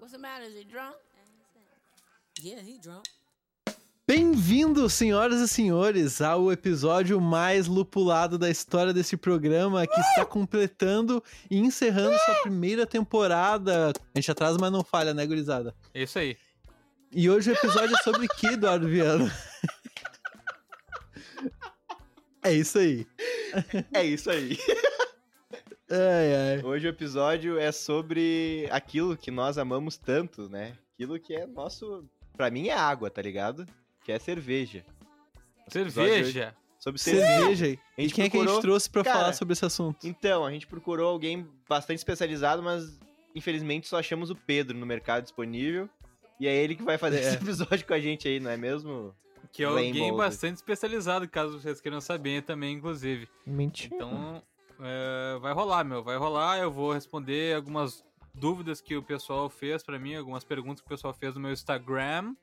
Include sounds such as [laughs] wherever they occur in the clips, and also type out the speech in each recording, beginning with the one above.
What's the matter? Is he drunk? Yeah, he drunk. Bem-vindos, senhoras e senhores, ao episódio mais lupulado da história desse programa que está completando e encerrando sua primeira temporada. A gente atrasa, mas não falha, né, gurizada? É Isso aí. E hoje o episódio é sobre que, Eduardo Viana? É isso aí. É isso aí. Ai, ai. Hoje o episódio é sobre aquilo que nós amamos tanto, né? Aquilo que é nosso. Pra mim é água, tá ligado? Que é cerveja. Nosso episódio hoje- Cerveja. Sobre cerveja. A E gente quem é que a gente procurou- trouxe pra Cara, falar sobre esse assunto? Então, a gente procurou alguém bastante especializado, mas infelizmente só achamos o Pedro no mercado disponível. E é ele que vai fazer É. esse [laughs] episódio com a gente aí, não é mesmo? Que é alguém bastante especializado, caso vocês queiram saber também, inclusive. Mentira. Então, é, vai rolar, meu. Vai rolar. Eu vou responder algumas dúvidas que o pessoal fez pra mim, algumas perguntas que o pessoal fez no meu Instagram.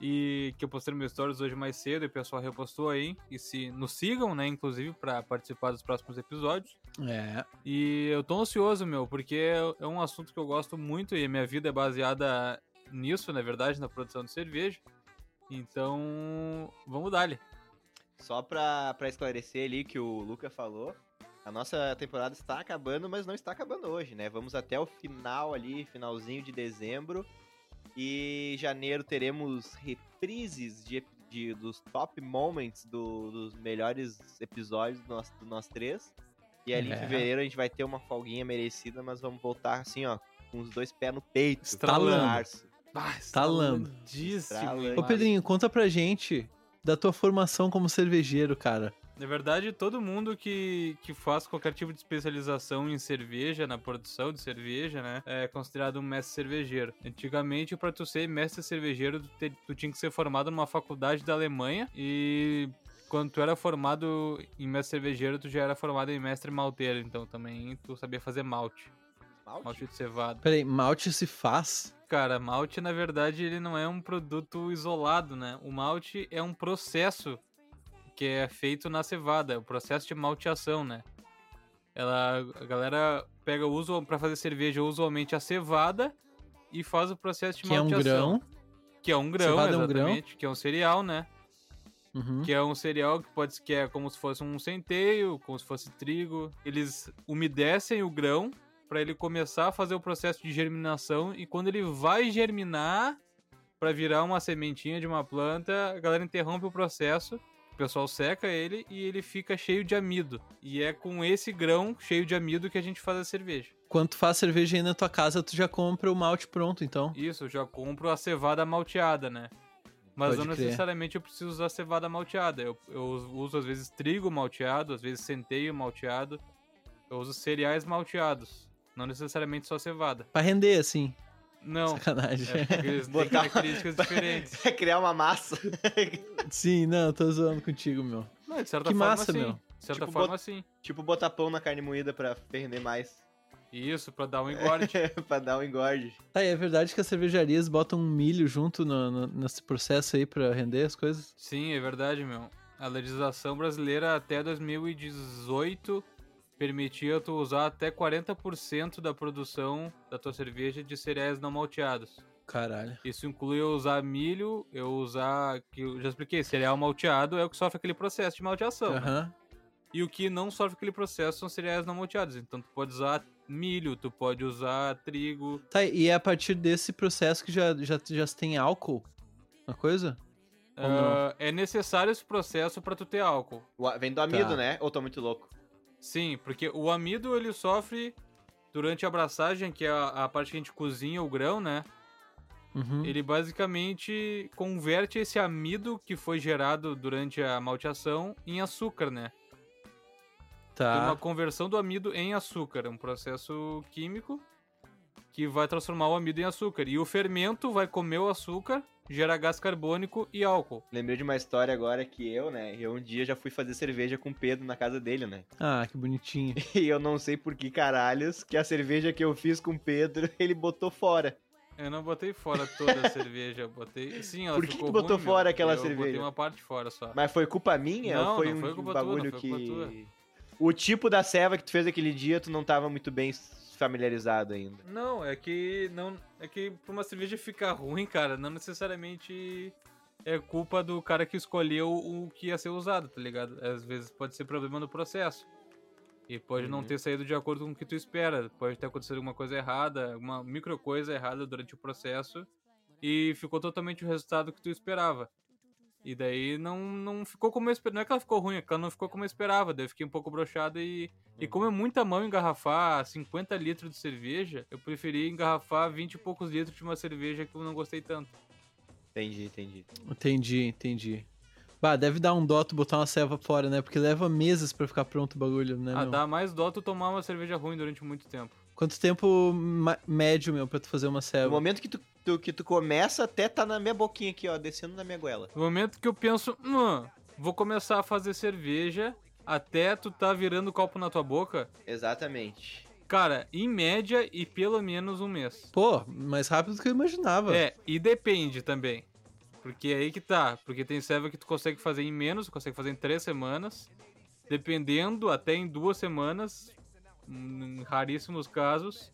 E que eu postei no meu stories hoje mais cedo e o pessoal repostou aí. E se nos sigam, né, inclusive, pra participar dos próximos episódios. É. E eu tô ansioso, meu, porque é um assunto que eu gosto muito e a minha vida é baseada nisso, na verdade, na produção de cerveja. Então, vamos dar-lhe. Só pra, pra esclarecer ali que o Luca falou, a nossa temporada está acabando, mas não está acabando hoje, né? Vamos até o final ali, finalzinho de dezembro. E janeiro teremos reprises de, de- dos top moments do- dos melhores episódios do nosso, do nós três. E ali É. em fevereiro a gente vai ter uma folguinha merecida, mas vamos voltar assim, ó, com os dois pés no peito. Estralando. em março. Ah, Talando. estralandíssimo, Estralando. hein? Ô, Pedrinho, conta pra gente da tua formação como cervejeiro, cara. Na verdade, todo mundo que, que faz qualquer tipo de especialização em cerveja, na produção de cerveja, né, é considerado um mestre cervejeiro. Antigamente, pra tu ser mestre cervejeiro, tu, te- tu tinha que ser formado numa faculdade da Alemanha e quando tu era formado em mestre cervejeiro, tu já era formado em mestre malteiro, então também tu sabia fazer malte, Malte? malte de cevada. Peraí, malte se faz? Cara, malte, na verdade, ele não é um produto isolado, né? O malte é um processo que é feito na cevada, é o processo de malteação, né? Ela, a galera pega, usa para fazer cerveja usualmente a cevada e faz o processo de Que é um malteação. grão. Que é um grão, Cevada é um grão? exatamente. Que é um cereal, né? Uhum. Que é um cereal que pode que é como se fosse um centeio, como se fosse trigo. Eles umedecem o grão para ele começar a fazer o processo de germinação e quando ele vai germinar para virar uma sementinha de uma planta, a galera interrompe o processo. O pessoal seca ele e ele fica cheio de amido. E é com esse grão cheio de amido que a gente faz a cerveja. Quando tu faz cerveja aí na tua casa, tu já compra o malte pronto, então. Isso, eu já compro a cevada malteada, né? Mas Pode não crer. necessariamente eu preciso usar cevada malteada. Eu, eu uso às vezes trigo malteado, às vezes centeio malteado. Eu uso cereais malteados. Não necessariamente só cevada. Pra render, assim. Não. Sacanagem. É, porque eles têm Botar- características diferentes. [laughs] Criar uma massa. Sim, não, tô zoando contigo, meu. Não, de certa Que forma, massa, sim. meu. De certa Tipo, forma, bot- sim. tipo botar pão na carne moída pra render mais. Isso, pra dar um engorde. [laughs] pra dar um engorde. Tá, e é verdade que as cervejarias botam milho junto no, no- nesse processo aí pra render as coisas? Sim, é verdade, meu. A legislação brasileira até 2018 permitia tu usar até 40% da produção da tua cerveja de cereais não malteados. Caralho. Isso inclui eu usar milho, eu usar, que eu já expliquei, cereal malteado é o que sofre aquele processo de malteação. né? Aham. E o que não sofre aquele processo são cereais não malteados. Então tu pode usar milho, tu pode usar trigo. Tá, e é a partir desse processo que já, já, já se tem álcool? Uma coisa? Ah, é necessário esse processo para tu ter álcool. Vem do amido, Tá. né? Ou tô muito louco? Sim, porque o amido ele sofre durante a abraçagem, que é a, a parte que a gente cozinha o grão, né? Uhum. Ele basicamente converte esse amido que foi gerado durante a malteação em açúcar, né? Tem uma Tá. conversão do amido em açúcar, um processo químico que vai transformar o amido em açúcar. E o fermento vai comer o açúcar, gera gás carbônico e álcool. Lembrei de uma história agora que eu, né? Eu um dia já fui fazer cerveja com o Pedro na casa dele, né? Ah, que bonitinho. [laughs] E eu não sei por que caralhos que a cerveja que eu fiz com o Pedro, [laughs] ele botou fora. Eu não botei fora toda a [laughs] cerveja, eu botei. Sim, ela Por que ficou que botou ruim, fora meu. aquela eu cerveja? botei uma parte fora só. Mas foi culpa minha Não, ou foi não um foi culpa tua, bagulho não foi culpa que. tua. O tipo da ceva que tu fez aquele dia, tu não tava muito bem familiarizado ainda. Não, é que não, é que pra uma cerveja ficar ruim, cara, não necessariamente é culpa do cara que escolheu o que ia ser usado, tá ligado? Às vezes pode ser problema no processo. E pode não Uhum. ter saído de acordo com o que tu espera. Pode ter acontecido alguma coisa errada, alguma micro coisa errada durante o processo. E ficou totalmente o resultado que tu esperava. E daí não, não ficou como eu esperava. Não é que ela ficou ruim, é que ela não ficou como eu esperava. Daí eu fiquei um pouco brochado e. E como é muita mão engarrafar 50 litros de cerveja, eu preferi engarrafar 20 e poucos litros de uma cerveja que eu não gostei tanto. Entendi, entendi. Entendi, entendi. Bah, deve dar um dó tu botar uma ceva fora, né? Porque leva meses pra ficar pronto o bagulho, né, ah, meu? dá mais dó tu tomar uma cerveja ruim durante muito tempo. Quanto tempo médio, meu, pra tu fazer uma No ceva? momento que tu, tu- que tu começa, até tá na minha boquinha aqui, ó, descendo na minha goela. No momento que eu penso, hum, vou começar a fazer cerveja até tu tá virando o copo na tua boca, Exatamente. cara, em média e pelo menos um mês. Pô, mais rápido do que eu imaginava. É, e depende também. Porque é aí que tá. Porque tem serva que tu consegue fazer em menos, tu consegue fazer em três semanas. Dependendo, até em duas semanas. Em raríssimos casos.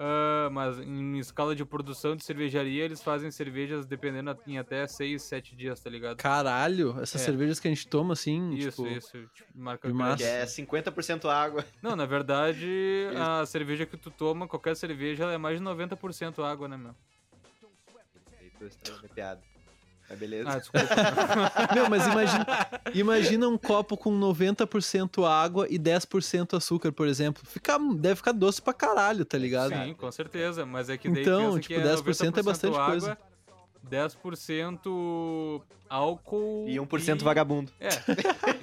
Ah, mas em escala de produção de cervejaria, eles fazem cervejas dependendo em até seis, sete dias, tá ligado? Caralho, essas É. cervejas que a gente toma, assim, Isso, tipo... isso. Tipo, marca de massa. Que é 50% água. Não, na verdade, [laughs] a cerveja que tu toma, qualquer cerveja, ela é mais de 90% água, né, meu? Estragou minha piada. Mas beleza. Ah, desculpa. [laughs] Meu, mas imagina, imagina um copo com 90% água e 10% açúcar, por exemplo. Fica, deve ficar doce pra caralho, tá ligado? Sim, com certeza. Mas é que daí Então, tipo, que é 10% é bastante 90% coisa. Água, 10% álcool. E 1% vagabundo. É.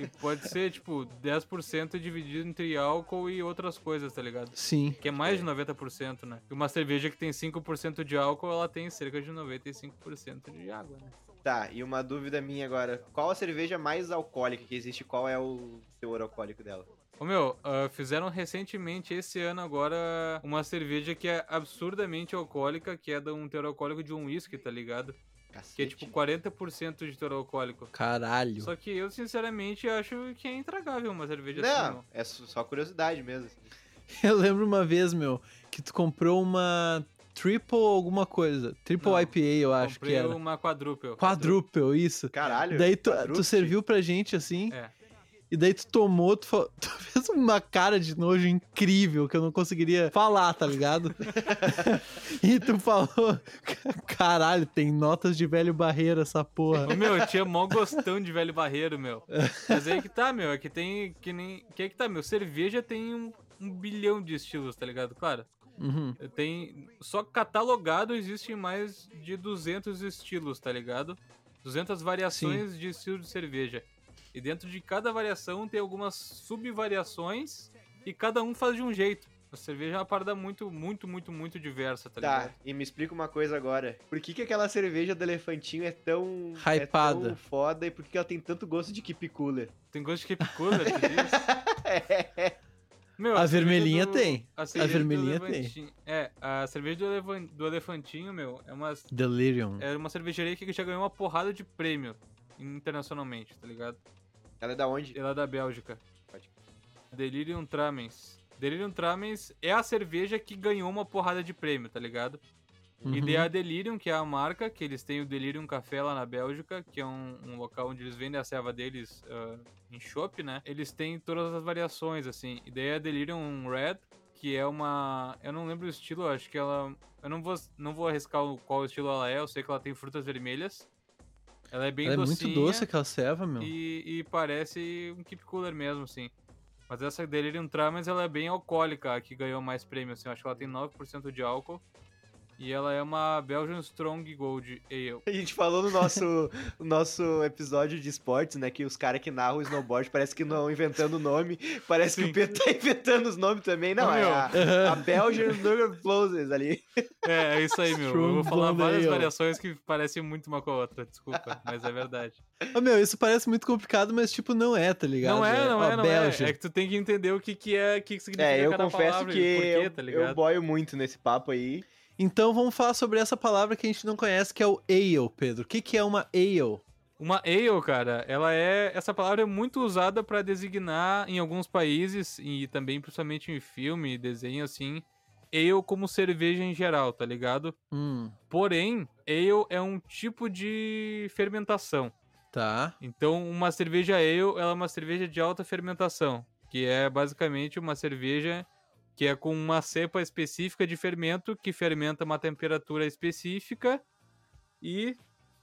e pode ser, tipo, 10% dividido entre álcool e outras coisas, tá ligado? Sim. Que é mais de 90%, né? E uma cerveja que tem 5% de álcool, ela tem cerca de 95% de água, né? Tá, e uma dúvida minha agora. Qual a cerveja mais alcoólica que existe? Qual é o teor alcoólico dela? Ô meu, ah, fizeram recentemente, esse ano agora, uma cerveja que é absurdamente alcoólica, que é de um teor alcoólico de um whisky, tá ligado? Cacete. Que é tipo 40% de teor alcoólico. Caralho. Só que eu, sinceramente, acho que é intragável uma cerveja assim, Não, é só curiosidade mesmo. assim. [laughs] Eu lembro uma vez, meu, que tu comprou uma triple alguma coisa. Triple Não, IPA, eu acho Comprei que era. uma quadruple. Quadruple, isso. Caralho. Daí tu, tu serviu pra gente assim, É. e daí tu tomou, tu, fa- [laughs] tu fez uma cara de nojo incrível que eu não conseguiria falar, tá ligado? [laughs] e tu falou, [laughs] caralho, tem notas de velho barreiro essa porra. Ô, meu, eu tinha mó gostão de velho barreiro, meu. Mas aí que tá, meu, é que tem que nem... Que é que tá, meu, cerveja tem um, um bilhão de estilos, tá ligado? Claro, Uhum. tem... Só catalogado existem mais de 200 estilos, tá ligado? 200 variações de estilo de cerveja. E dentro de cada variação tem algumas subvariações e cada um faz de um jeito. A cerveja é uma parada muito, muito, muito, muito diversa, tá, Tá, ligado? e me explica uma coisa agora. Por que, que aquela cerveja do elefantinho é tão. Hypada. É tão foda e por que que ela tem tanto gosto de keep cooler? Tem gosto de keep cooler, tu diz? [laughs] Meu, A cerveja vermelhinha tem. A, cerveja do vermelhinha tem. Elefantinho- É, a cerveja do, elevan- do elefantinho, meu, é uma, Delirium. é uma cervejaria que já ganhou uma porrada de prêmio internacionalmente, tá ligado? Ela é da onde? Ela é da Bélgica. Pode Delirium Tramens. Delirium Tramens é a cerveja que ganhou uma porrada de prêmio, tá ligado? E Uhum. daí a Delirium, que é a marca, que eles têm o Delirium Café lá na Bélgica, que é um, um local onde eles vendem a serva deles ah, em shop, né? Eles têm todas as variações, assim. E daí a Delirium Red, que é uma... Eu não lembro o estilo, acho que ela... Eu não vou, não vou arriscar qual estilo ela é, eu sei que ela tem frutas vermelhas. Ela é bem Ela é muito docinha doce aquela ceva, meu. e, e parece um keep cooler mesmo, assim. Mas essa Delirium Tramens, ela é bem alcoólica, a que ganhou mais prêmio, assim. Eu acho que ela tem 9% de álcool. E ela é uma Belgian Strong Gold Ale. A gente falou no nosso, [laughs] no nosso episódio de esportes, né? Que os caras que narram o snowboard parece que não inventando o nome. Parece que o Pedro tá inventando os nomes também. Não, é a, a Belgian Nugget Closes ali. [laughs] É, é isso aí, meu. Eu Strong vou falar várias Ale. variações que parecem muito uma com a outra, desculpa, mas é verdade. Ah, meu, isso parece muito complicado, mas tipo, não é, tá ligado? Não é, não ó, é, não Bélgica. é. É que tu tem que entender o que, que é, o que, que significa É, eu cada confesso palavra que e porquê, eu, tá eu ligado? boio muito nesse papo aí. Então vamos falar sobre essa palavra que a gente não conhece, que é o ale, Pedro. O que, que é uma ale? Uma ale, cara, ela é. Essa palavra é muito usada pra designar em alguns países e também principalmente em filme, desenho assim, ale como cerveja em geral, tá ligado? Hum, Porém, ale é um tipo de fermentação. tá. Então, uma cerveja ale, ela é uma cerveja de alta fermentação, que é basicamente uma cerveja que é com uma cepa específica de fermento que fermenta uma temperatura específica e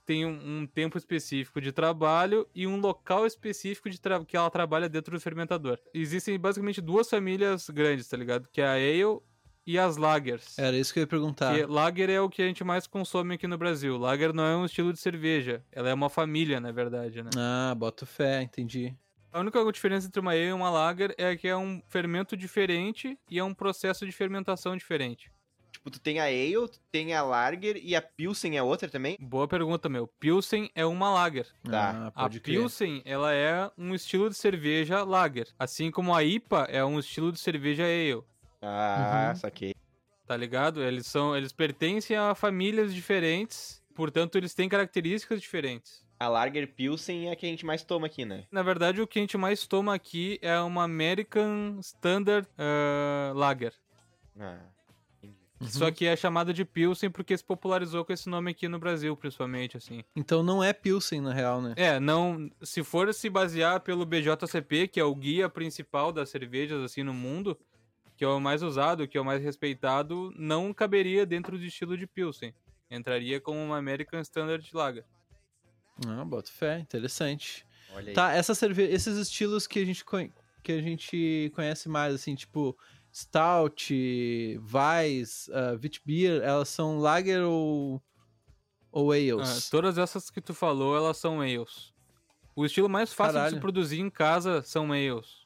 tem um, um tempo específico de trabalho e um local específico de que ela trabalha dentro do fermentador. Existem basicamente duas famílias grandes, tá ligado? Que é a ale e as lagers. Era isso que eu ia perguntar. Que lager é o que a gente mais consome aqui no Brasil. Lager não é um estilo de cerveja, ela é uma família, na verdade, né? Ah, boto fé, entendi. A única diferença entre uma ale e uma lager é que é um fermento diferente e é um processo de fermentação diferente. Tipo, tu tem a Ale, tu tem a Lager e a Pilsen é outra também? Boa pergunta, meu. Pilsen é uma lager. Tá. Ah, A pode crer. Pilsen, ela é um estilo de cerveja lager, assim como a IPA é um estilo de cerveja ale, Ah, Uhum. saquei. tá ligado? Eles são, eles pertencem a famílias diferentes, portanto eles têm características diferentes. A Lager Pilsen é a que a gente mais toma aqui, né? Na verdade, o que a gente mais toma aqui é uma American Standard ah, Lager. Ah, entendi. Uhum. Só que é chamada de Pilsen porque se popularizou com esse nome aqui no Brasil, principalmente, assim. Então não é Pilsen, na real, né? É, não. Se for se basear pelo BJCP, que é o guia principal das cervejas, assim, no mundo, que é o mais usado, que é o mais respeitado, não caberia dentro do estilo de Pilsen. Entraria como uma American Standard Lager. Ah, boto fé, interessante. Olha aí. Tá, essa cerve... esses estilos que a gente que a gente conhece mais, assim, tipo Stout, Weiss, uh, Witbier, elas são lager ou ou Ah, ales? todas essas que tu falou, elas são ales. O estilo mais fácil de Caralho. se produzir em casa são ales.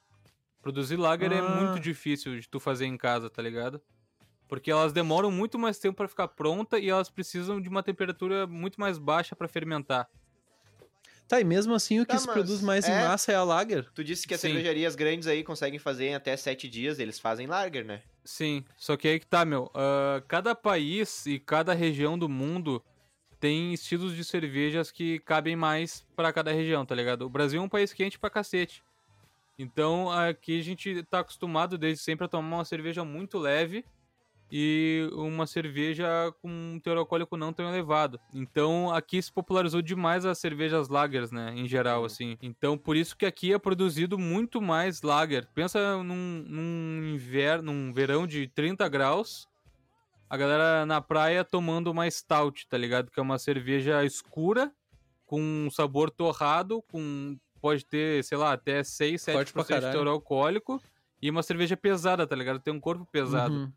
Produzir lager é Ah. muito difícil de tu fazer em casa, tá ligado? Porque elas demoram muito mais tempo pra ficar pronta e elas precisam de uma temperatura muito mais baixa pra fermentar. Tá, e mesmo assim o que Tá, se produz mais em é- massa é a lager? Tu disse que as Sim. cervejarias grandes aí conseguem fazer em até sete dias, eles fazem Lager, né? Sim, só que aí que tá, meu. ah, cada país e cada região do mundo tem estilos de cervejas que cabem mais pra cada região, tá ligado? O Brasil é um país quente pra cacete. Então aqui a gente tá acostumado desde sempre a tomar uma cerveja muito leve e uma cerveja com um teor alcoólico não tão elevado. Então aqui se popularizou demais as cervejas lagers, né, em geral, Uhum. assim. Então por isso que aqui é produzido muito mais lager. Pensa num, num inverno, num verão de 30 graus, a galera na praia tomando uma stout, tá ligado? Que é uma cerveja escura, com um sabor torrado, com pode ter, sei lá, até 6, Forte pra 7% de teor alcoólico. E uma cerveja pesada, tá ligado? Tem um corpo pesado. Uhum.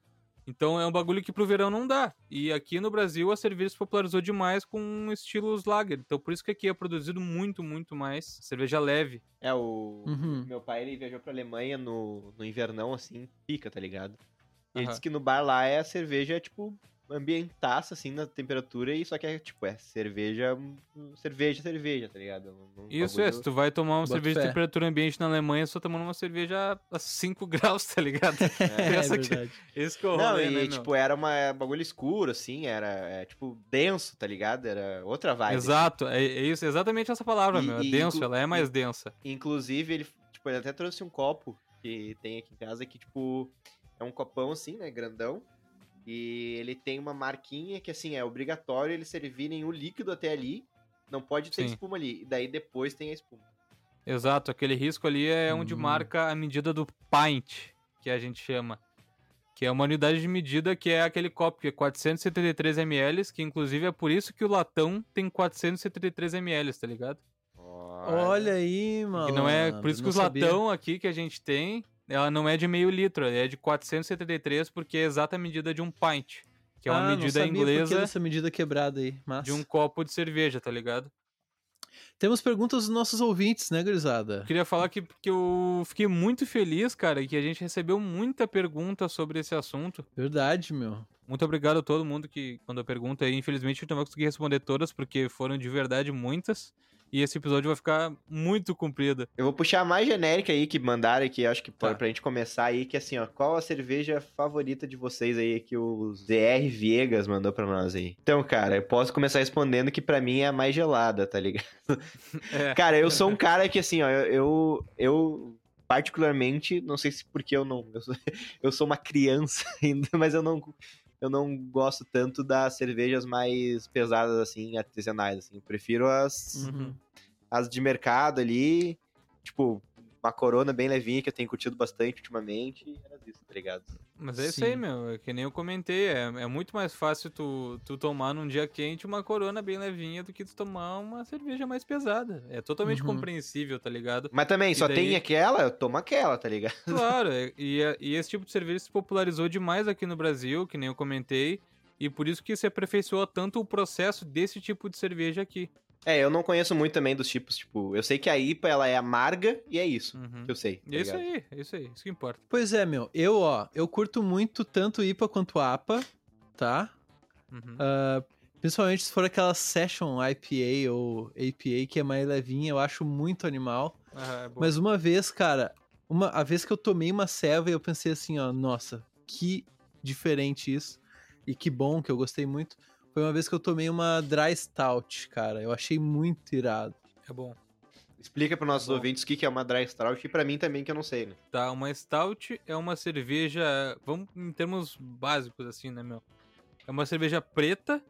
Então é um bagulho que pro verão não dá. E aqui no Brasil a cerveja se popularizou demais com estilos lager. Então por isso que aqui é produzido muito, muito mais cerveja leve. É, o Uhum. meu pai ele viajou pra Alemanha no, no invernão, assim, pica, tá ligado? E ele Aham. disse que no bar lá é a cerveja, tipo, ambientaça, assim, na temperatura, e só que é, tipo, é cerveja, hum, cerveja, cerveja, tá ligado? Um- um Isso é, se tu vai tomar uma cerveja fé. de temperatura ambiente na Alemanha, só tomando uma cerveja a 5 [laughs] graus, tá ligado? É, [laughs] Essa aqui- verdade. Esse que é o Não, rolê, e, né, tipo, era uma, é um bagulho escuro, assim, era, é, tipo, denso, tá ligado? Era outra vibe. assim. Exato, é, é isso, exatamente essa palavra, E- meu. É e denso, ela é mais e- densa. Inclusive, ele, tipo, ele até trouxe um copo que tem aqui em casa que, tipo, é um copão assim, né, grandão. E ele tem uma marquinha que, assim, é obrigatório eles servirem o líquido até ali. Não pode ter Sim. espuma ali. E daí depois tem a espuma. Exato, aquele risco ali é onde Hum. marca a medida do pint, que a gente chama. Que é uma unidade de medida que é aquele copo que é 473 ml, que inclusive é por isso que o latão tem 473 ml, tá ligado? Olha aí, mano. Que não é, por isso que não os sabia. latão aqui que a gente tem, ela não é de meio litro, ela é de 473 porque é a exata medida de um pint, que é uma Ah, não medida inglesa dessa medida quebrada aí. Massa. de um copo de cerveja, tá ligado? Temos perguntas dos nossos ouvintes, né, gurizada? Queria falar que, que eu fiquei muito feliz, cara, que a gente recebeu muita pergunta sobre esse assunto. Verdade, meu. Muito obrigado a todo mundo que mandou pergunta aí. Infelizmente eu não vou conseguir responder todas, porque foram de verdade muitas. E esse episódio vai ficar muito comprido. Eu vou puxar a mais genérica aí que mandaram aqui, acho que Tá. pra, gente começar aí, que assim, ó, qual a cerveja favorita de vocês aí que o ZR Viegas mandou pra nós aí? Então, cara, eu posso começar respondendo que pra mim é a mais gelada, tá ligado? [laughs] É. Cara, eu sou um cara que assim, ó, eu, eu, eu particularmente, não sei se porque eu não, eu sou, [laughs] eu sou uma criança [laughs] ainda, mas eu não eu não gosto tanto das cervejas mais pesadas assim, artesanais assim. Eu prefiro as Uhum. as de mercado ali, tipo, uma corona bem levinha que eu tenho curtido bastante ultimamente, e era isso, tá ligado? Mas é isso aí, Sim. meu. É que nem eu comentei. É, é muito mais fácil tu, tu tomar num dia quente uma corona bem levinha do que tu tomar uma cerveja mais pesada. É totalmente Uhum. compreensível, tá ligado? Mas também, E só daí- tem aquela, eu tomo aquela, tá ligado? Claro, é- e, é- e esse tipo de cerveja se popularizou demais aqui no Brasil, que nem eu comentei. E por isso que se aperfeiçoou tanto o processo desse tipo de cerveja aqui. É, eu não conheço muito também dos tipos, tipo, eu sei que a IPA, ela é amarga, e é isso Uhum. que eu sei, tá isso ligado? aí, é isso aí, isso que importa. Pois é, meu. Eu, ó, eu curto muito tanto IPA quanto APA, tá? Uhum. Ah, principalmente se for aquela Session IPA ou APA, que é mais levinha, eu acho muito animal. Ah, é bom. Mas uma vez, cara, uma, a vez que eu tomei uma selva, eu pensei assim, ó, nossa, que diferente isso. E que bom, que eu gostei muito. Foi uma vez que eu tomei uma Dry Stout, cara. Eu achei muito irado. É bom. Explica para nossos Bom. ouvintes o que que é uma dry stout, e pra mim também que eu não sei, né? Tá, uma stout é uma cerveja, vamos em termos básicos assim, né, meu? É uma cerveja preta,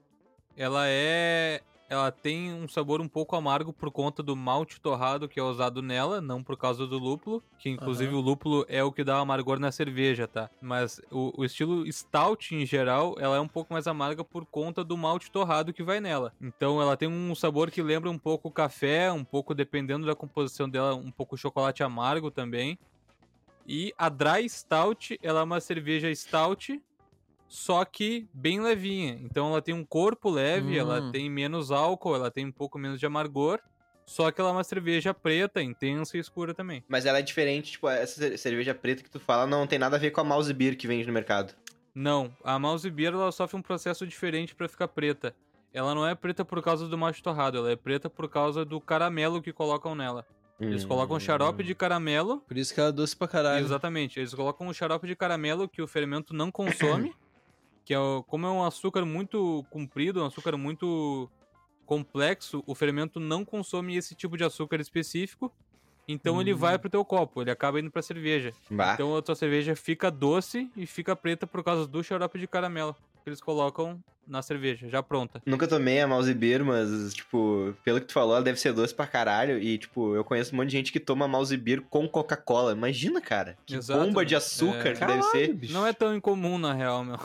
ela é ela tem um sabor um pouco amargo por conta do malte torrado que é usado nela, não por causa do lúpulo, que inclusive Aham. o lúpulo é o que dá amargor na cerveja, tá? Mas o, o estilo stout em geral, ela é um pouco mais amarga por conta do malte torrado que vai nela. Então ela tem um sabor que lembra um pouco o café, um pouco dependendo da composição dela, um pouco chocolate amargo também. E a Dry Stout, ela é uma cerveja stout, só que bem levinha. Então ela tem um corpo leve, ela Hum. tem menos álcool, ela tem um pouco menos de amargor. Só que ela é uma cerveja preta, intensa e escura também. Mas ela é diferente, tipo, essa cer- cerveja preta que tu fala não tem nada a ver com a mouse beer que vende no mercado. Não, a Mouse Beer ela sofre um processo diferente pra ficar preta. Ela não é preta por causa do malte torrado, ela é preta por causa do caramelo que colocam nela. Eles colocam Hum. xarope de caramelo Por isso que ela é doce pra caralho. Exatamente. Eles colocam um xarope de caramelo que o fermento não consome, [coughs] que é o- como é um açúcar muito comprido, um açúcar muito complexo, o fermento não consome esse tipo de açúcar específico. Então ele Hum. vai pro teu copo, ele acaba indo pra cerveja. Bah. Então a tua cerveja fica doce e fica preta por causa do xarope de caramelo que eles colocam na cerveja, já pronta. Nunca tomei a mouse beer, mas, tipo, pelo que tu falou, ela deve ser doce pra caralho. E, tipo, eu conheço um monte de gente que toma mouse beer com Coca-Cola. Imagina, cara. Que Exato, bomba de né? açúcar É. que deve ser. bicho. Não é tão incomum na real, meu.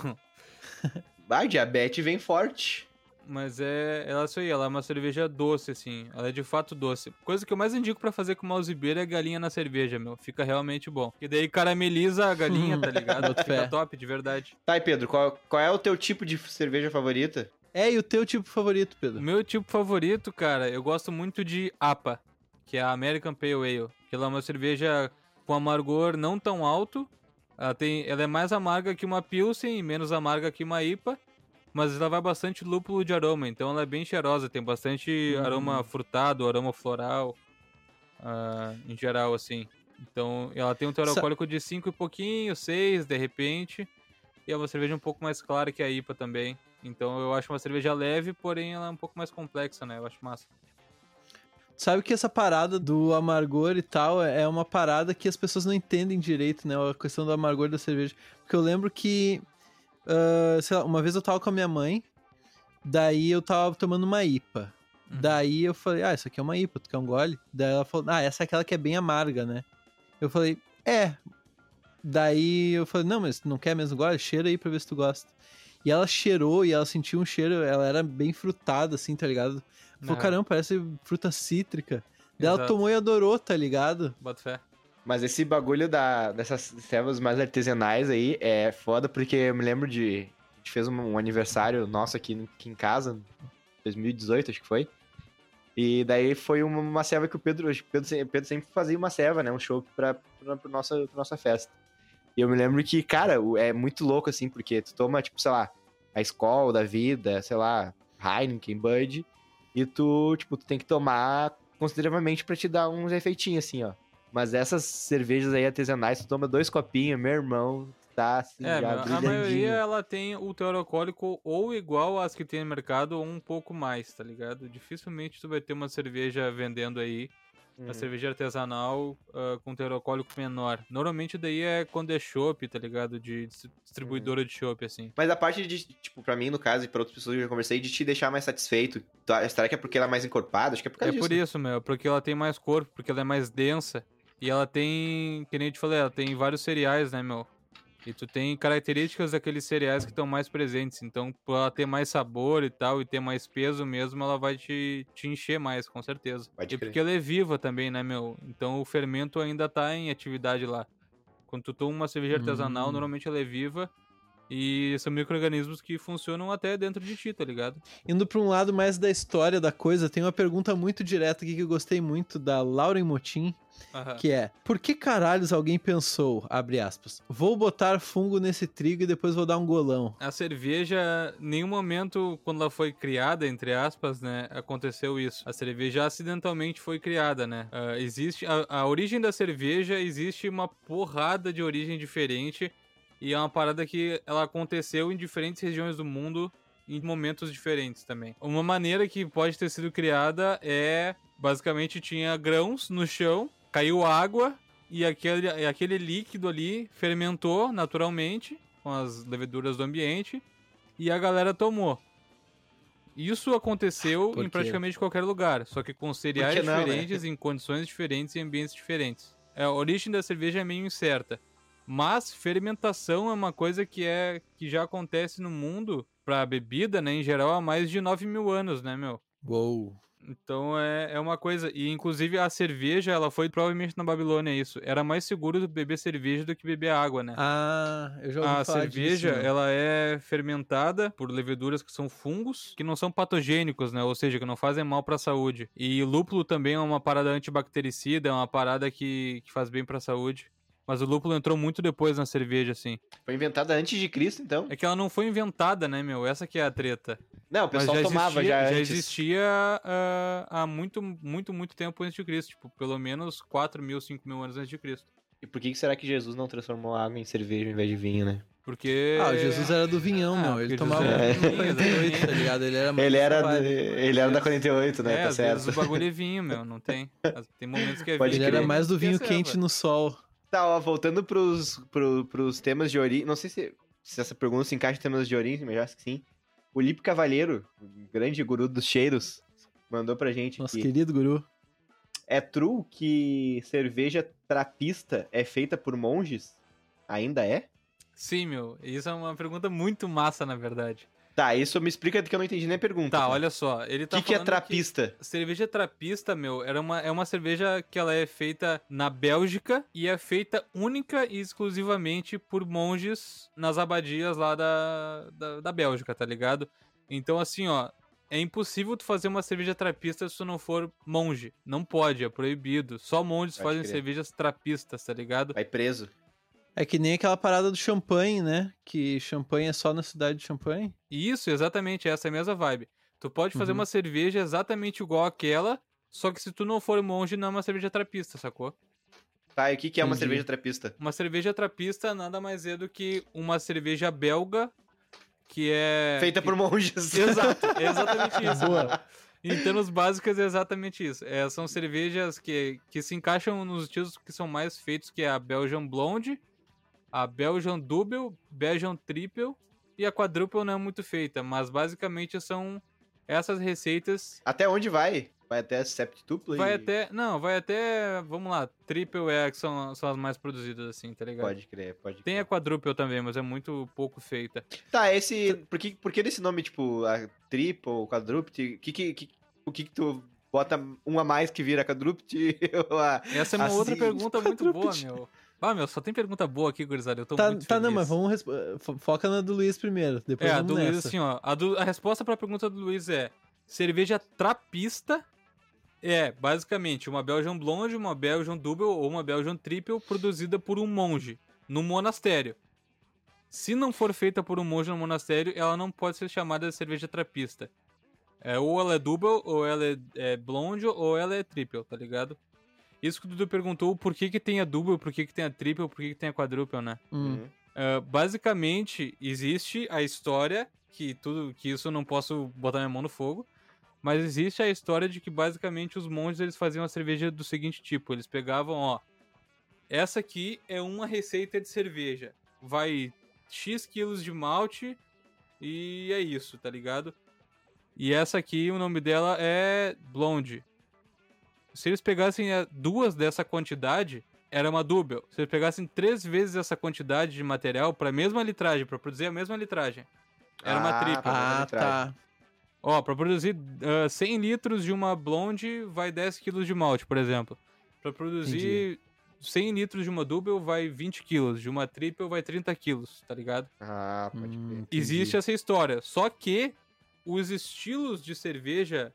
[laughs] Ah, diabetes vem forte. Mas é, ela é isso aí, ela é uma cerveja doce, assim. Ela é de fato doce. Coisa que eu mais indico pra fazer com mouse beer é galinha na cerveja, meu. Fica realmente bom. E daí carameliza a galinha, tá [laughs] ligado? Fica top, de verdade. Tá, e Pedro, qual, qual é o teu tipo de cerveja favorita? É, e o teu tipo favorito, Pedro? meu tipo favorito, cara, eu gosto muito de APA, que é a American Pale Ale. Que ela é uma cerveja com amargor não tão alto. Ela, tem, ela é mais amarga que uma Pilsen e menos amarga que uma IPA. Mas ela vai bastante lúpulo de aroma, então ela é bem cheirosa. Tem bastante Hum. aroma frutado, aroma floral, ah, em geral, assim. Então ela tem um teor alcoólico de 5 e pouquinho, 6 de repente. E é uma cerveja um pouco mais clara que a IPA também. Então eu acho uma cerveja leve, porém ela é um pouco mais complexa, né? Eu acho massa. Sabe que essa parada do amargor e tal é uma parada que as pessoas não entendem direito, né? A questão do amargor da cerveja. Porque eu lembro que, ah, sei lá, uma vez eu tava com a minha mãe, daí eu tava tomando uma IPA. Uhum. Daí eu falei, ah, isso aqui é uma IPA, tu quer um gole? Daí ela falou, ah, essa é aquela que é bem amarga, né? Eu falei, é. Daí eu falei, não, mas não quer mesmo gole? Cheira aí pra ver se tu gosta. E ela cheirou e ela sentiu um cheiro, ela era bem frutada, assim, tá ligado? Falou, Aham. caramba, parece fruta cítrica. Daí ela tomou e adorou, tá ligado? Bota fé. Mas esse bagulho da, dessas servas mais artesanais aí é foda, porque eu me lembro de. A gente fez um, um aniversário nosso aqui, aqui em casa, 2018, acho que foi. E daí foi uma, uma serva que o Pedro. o Pedro, Pedro sempre fazia uma serva, né? Um show pra, pra, pra nossa, pra nossa festa. E eu me lembro que, cara, é muito louco, assim, porque tu toma, tipo, sei lá, a Skol da vida, sei lá, Heineken, Bud, e tu, tipo, tu tem que tomar consideravelmente pra te dar uns efeitinhos assim, ó. Mas essas cervejas aí artesanais, tu toma dois copinhos, meu irmão, tá assim, É, a maioria ela tem o teor alcoólico ou igual às que tem no mercado ou um pouco mais, tá ligado? Dificilmente tu vai ter uma cerveja vendendo aí, Uhum. uma cerveja artesanal ah, com teor alcoólico menor. Normalmente daí é quando é chopp, tá ligado? De dis- distribuidora Uhum. de chopp, assim. Mas a parte de, tipo, pra mim, no caso, e pra outras pessoas que eu já conversei, de te deixar mais satisfeito. Tá, Será que é porque ela é mais encorpada? Acho que é por É causa disso. por isso, meu, porque ela tem mais corpo, porque ela é mais densa. E ela tem, que nem eu te falei, ela tem vários cereais, né, meu? E tu tem características daqueles cereais que estão mais presentes. Então, por ela ter mais sabor e tal, e ter mais peso mesmo, ela vai te, te encher mais, com certeza. E porque ela é viva também, né, meu? Então o fermento ainda tá em atividade lá. Quando tu toma uma cerveja artesanal, Hum. normalmente ela é viva. E são micro-organismos que funcionam até dentro de ti, tá ligado? Indo pra um lado mais da história da coisa, tem uma pergunta muito direta aqui que eu gostei muito da Lauren Motim, Aham. que é: Por que caralhos alguém pensou, abre aspas, vou botar fungo nesse trigo e depois vou dar um golão? A cerveja, em nenhum momento, quando ela foi criada, entre aspas, né, aconteceu isso. A cerveja acidentalmente foi criada, né? Ah, existe a, a origem da cerveja existe uma porrada de origem diferente e é uma parada que ela aconteceu em diferentes regiões do mundo em momentos diferentes também. Uma maneira que pode ter sido criada é basicamente tinha grãos no chão, caiu água e aquele, aquele líquido ali fermentou naturalmente com as leveduras do ambiente e a galera tomou. Isso aconteceu Por em praticamente qualquer lugar, só que com cereais não, né? diferentes, em condições diferentes e ambientes diferentes. É, a origem da cerveja é meio incerta, mas fermentação é uma coisa que é que já acontece no mundo pra bebida, né, em geral, há mais de 9 mil anos, né, meu? Uou. Então é, é uma coisa. E inclusive a cerveja, ela foi provavelmente na Babilônia isso. Era mais seguro beber cerveja do que beber água, né? Ah, eu já ouvi A cerveja, disso, né? ela é fermentada por leveduras que são fungos, que não são patogênicos, né? Ou seja, que não fazem mal pra saúde. E lúpulo também é uma parada antibactericida, é uma parada que, que faz bem pra saúde. Mas o lúpulo entrou muito depois na cerveja, assim. Foi inventada antes de Cristo, então. É que ela não foi inventada, né, meu? Essa que é a treta. Não, o pessoal já tomava existia, já já antes. existia ah, há muito, muito, muito tempo antes de Cristo. Tipo, pelo menos 4 mil, 5 mil anos antes de Cristo. E por que, será que Jesus não transformou água em cerveja ao invés de vinho, né? Porque... Ah, o Jesus era do vinhão, Ah, meu. Ele tomava do vinho, 48, tá ligado? Ele era mais Ele era, safado. ele era da 48, né? é, tá certo. vezes o bagulho é vinho, meu, não tem. Tem momentos que é Pode vinho. Ele era mais do é vinho quente no sol. Tá, ó, voltando pros, pro, pros temas de origem. Não sei se, se essa pergunta se encaixa em temas de origem, mas eu acho que sim. O Lipe Cavalheiro, o grande guru dos cheiros, mandou pra gente Nosso que querido guru. é true que cerveja trapista é feita por monges? Ainda é? Sim, meu. Isso é uma pergunta muito massa, na verdade. Tá, isso me explica que eu não entendi nem a pergunta. Tá, cara. olha só. Ele O tá que, que é trapista? Cerveja trapista, meu, era uma, é uma cerveja que ela é feita na Bélgica e é feita única e exclusivamente por monges nas abadias lá da, da, da Bélgica, tá ligado? Então, assim, ó, é impossível tu fazer uma cerveja trapista se tu não for monge. Não pode, é proibido. Só monges Pode fazem crer. cervejas trapistas, tá ligado? Vai preso. É que nem aquela parada do champanhe, né? Que champanhe é só na cidade de champanhe. Isso, exatamente, essa é a mesma vibe. Tu pode fazer Uhum. uma cerveja exatamente igual àquela, só que se tu não for monge, não é uma cerveja trapista, sacou? Tá, e o que, que é uma Entendi. cerveja trapista? Uma cerveja trapista nada mais é do que uma cerveja belga que é. Feita por monges. [laughs] Exato, é exatamente [laughs] isso. Boa. Em termos básicos, é exatamente isso. É, são cervejas que, que se encaixam nos estilos que são mais feitos, que é a Belgian Blonde, a Belgian Double, Belgian Triple e a Quadruple não é muito feita, mas basicamente são essas receitas. Até onde vai? Vai até septuplo Vai e... até. Não, vai até. Vamos lá, Triple é que são, são as mais produzidas, assim, tá ligado? Pode crer, pode Tem crer. a quadruple também, mas é muito pouco feita. Tá, esse... Por que, por que desse nome, tipo, a triple, quadruple? Que, que, que, o que que tu bota um a mais que vira quadruple? [laughs] Essa é uma Assim, outra pergunta muito boa, meu. Ah, meu, só tem pergunta boa aqui, gurizada. Eu tô Tá, muito tá feliz. não, mas vamos. resp- fo- Foca na do Luiz primeiro. Depois É, a vamos do Luiz, nessa. assim, ó. A, do- a resposta pra pergunta do Luiz é: cerveja trapista é, basicamente, uma Belgian Blonde, uma Belgian Double ou uma Belgian Triple produzida por um monge no monastério. Se não for feita por um monge no monastério, ela não pode ser chamada de cerveja trapista. É, ou ela é double, ou ela é, é blonde, ou ela é triple, tá ligado? Isso que o Dudu perguntou, por que que tem a double, por que que tem a triple, por que que tem a quadruple, né? Hum. Uhum. Ah, basicamente, existe a história, que tudo que isso eu não posso botar minha mão no fogo, mas existe a história de que basicamente os monges eles faziam a cerveja do seguinte tipo, eles pegavam, ó, essa aqui é uma receita de cerveja, vai X quilos de malte e é isso, tá ligado? E essa aqui, o nome dela é Blonde. Se eles pegassem duas dessa quantidade, era uma double. Se eles pegassem três vezes essa quantidade de material para a mesma litragem, para produzir a mesma litragem, era uma Ah, triple. pra fazer Ah, tá. Ó, pra produzir ah, 100 litros de uma blonde, vai 10 quilos de malte, por exemplo. Pra produzir 100 litros de uma double, vai 20 quilos. De uma triple, vai 30 quilos, tá ligado? Ah, pode Hum, entendi. Existe essa história. Só que os estilos de cerveja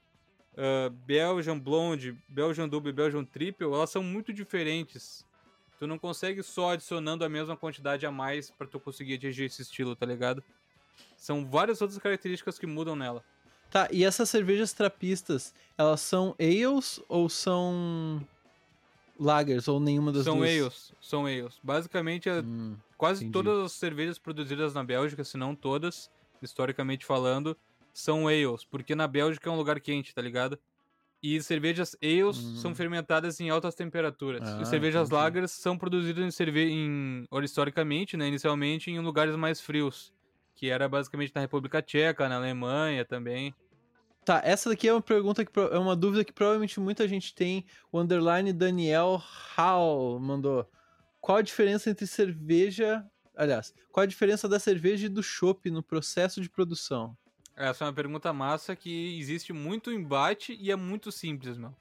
ah, Belgian Blonde, Belgian Double e Belgian Triple, elas são muito diferentes. Tu não consegue só adicionando a mesma quantidade a mais pra tu conseguir atingir esse estilo, tá ligado? São várias outras características que mudam nela. Tá, e essas cervejas trapistas, elas são ales ou são lagers ou nenhuma das são duas? ales, são ales. Basicamente, é- Hum, quase entendi. todas as cervejas produzidas na Bélgica, se não todas, historicamente falando, são ales, porque na Bélgica é um lugar quente, tá ligado? E cervejas ales Hum. são fermentadas em altas temperaturas. Ah, e cervejas entendi. lagers são produzidas em cerve em historicamente, né, inicialmente em lugares mais frios, que era basicamente na República Tcheca, na Alemanha também. Tá, essa daqui é uma pergunta que é uma dúvida que provavelmente muita gente tem. O underline Daniel Hall mandou. Qual a diferença entre cerveja. Aliás, qual a diferença da cerveja e do chopp no processo de produção? Essa é uma pergunta massa que existe muito embate e é muito simples, meu.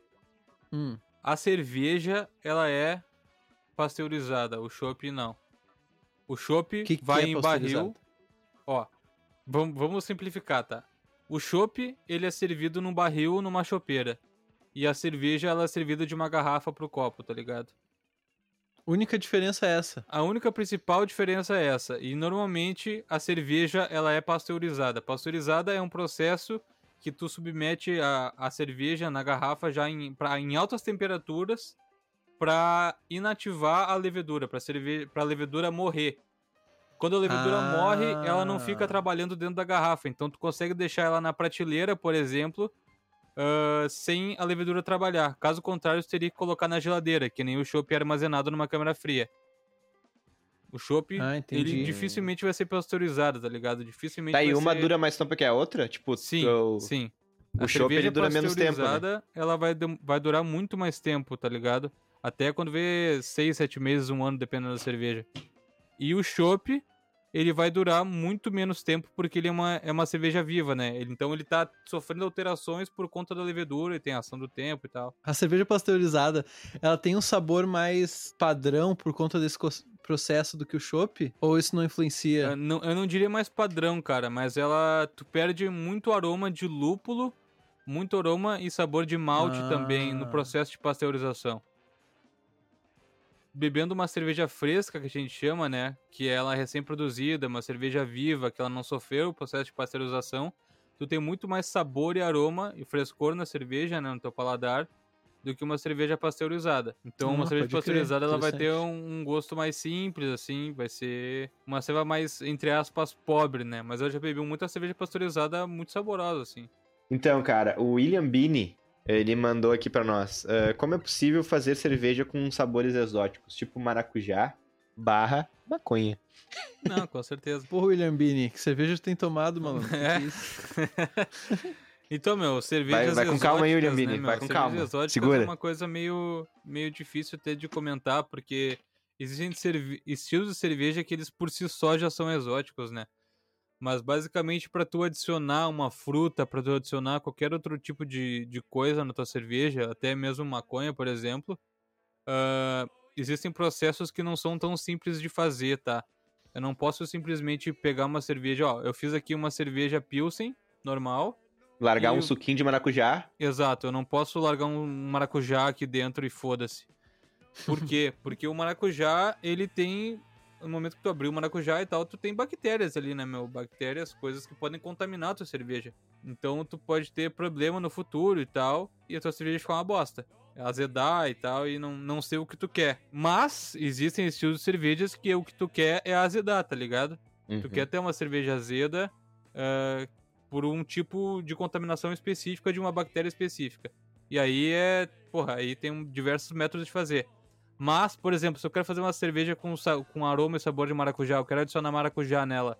Hum, A cerveja, ela é pasteurizada, o chopp não. O chopp vai é em barril. Ó, vamos, vamos simplificar, tá? O chopp, ele é servido num barril, numa chopeira. E a cerveja, ela é servida de uma garrafa pro copo, tá ligado? Única diferença é essa. A única principal diferença é essa. E normalmente a cerveja ela é pasteurizada. Pasteurizada é um processo que tu submete a, a cerveja na garrafa já em, pra, em altas temperaturas para inativar a levedura, para a levedura morrer. Quando a levedura Ah. morre, ela não fica trabalhando dentro da garrafa. Então tu consegue deixar ela na prateleira, por exemplo, ah, sem a levedura trabalhar. Caso contrário, você teria que colocar na geladeira, que nem o chopp é armazenado numa câmara fria. O chopp, Ah, entendi. ele dificilmente vai ser pasteurizado, tá ligado? Dificilmente Tá, e uma ser... dura mais tempo que a outra? Tipo, Sim, o- sim. o a chopp, ele dura menos tempo, né? pasteurizada, ela vai, vai durar muito mais tempo, tá ligado? Até quando vê 6, 7 meses, um ano, dependendo da cerveja. E o chopp, ele vai durar muito menos tempo porque ele é uma, é uma cerveja viva, né? Ele- então ele tá sofrendo alterações por conta da levedura e tem ação do tempo e tal. A cerveja pasteurizada, ela tem um sabor mais padrão por conta desse processo do que o chopp? Ou isso não influencia? Eu não, eu não diria mais padrão, cara, mas ela. Tu perde muito aroma de lúpulo, muito aroma e sabor de malte também no Ah. processo de pasteurização. Bebendo uma cerveja fresca, que a gente chama, né? Que ela é recém-produzida, uma cerveja viva, que ela não sofreu o processo de pasteurização. Tu tem muito mais sabor e aroma e frescor na cerveja, né? No teu paladar, do que uma cerveja pasteurizada. Então, uma Ah, cerveja pode crer, pasteurizada, ela vai ter um, um gosto mais simples, assim. Vai ser uma cerveja mais, entre aspas, pobre, né? Mas eu já bebi muita cerveja pasteurizada muito saborosa, assim. Então, cara, o William Bini, ele mandou aqui pra nós. ah, como é possível fazer cerveja com sabores exóticos, tipo maracujá, barra, maconha? Não, com certeza. Porra, William Bini, que cerveja tu tem tomado, mano? É. [laughs] Então, meu, cervejas vai com calma aí, William Bini, né, vai com calma. Segura. é uma coisa meio, meio difícil até de comentar, porque existem cerve- estilos de cerveja que eles por si só já são exóticos, né? Mas basicamente para tu adicionar uma fruta, para tu adicionar qualquer outro tipo de, de coisa na tua cerveja, até mesmo maconha, por exemplo, ah, existem processos que não são tão simples de fazer, tá? Eu não posso simplesmente pegar uma cerveja, ó, eu fiz aqui uma cerveja Pilsen, normal, Largar E um suquinho de maracujá? Exato, eu não posso largar um maracujá aqui dentro e foda-se. Por quê? [laughs] Porque o maracujá, ele tem no momento que tu abrir o maracujá e tal, tu tem bactérias ali, né, meu? Bactérias, coisas que podem contaminar a tua cerveja. Então tu pode ter problema no futuro e tal, e a tua cerveja ficar uma bosta. Azedar e tal, e não, não ser o que tu quer. Mas existem estilos de cervejas que o que tu quer é azedar, tá ligado? Tu Uhum. quer ter uma cerveja azeda ah, por um tipo de contaminação específica de uma bactéria específica. E aí é. Porra, aí tem diversos métodos de fazer. Mas, por exemplo, se eu quero fazer uma cerveja com, com aroma e sabor de maracujá, eu quero adicionar maracujá nela.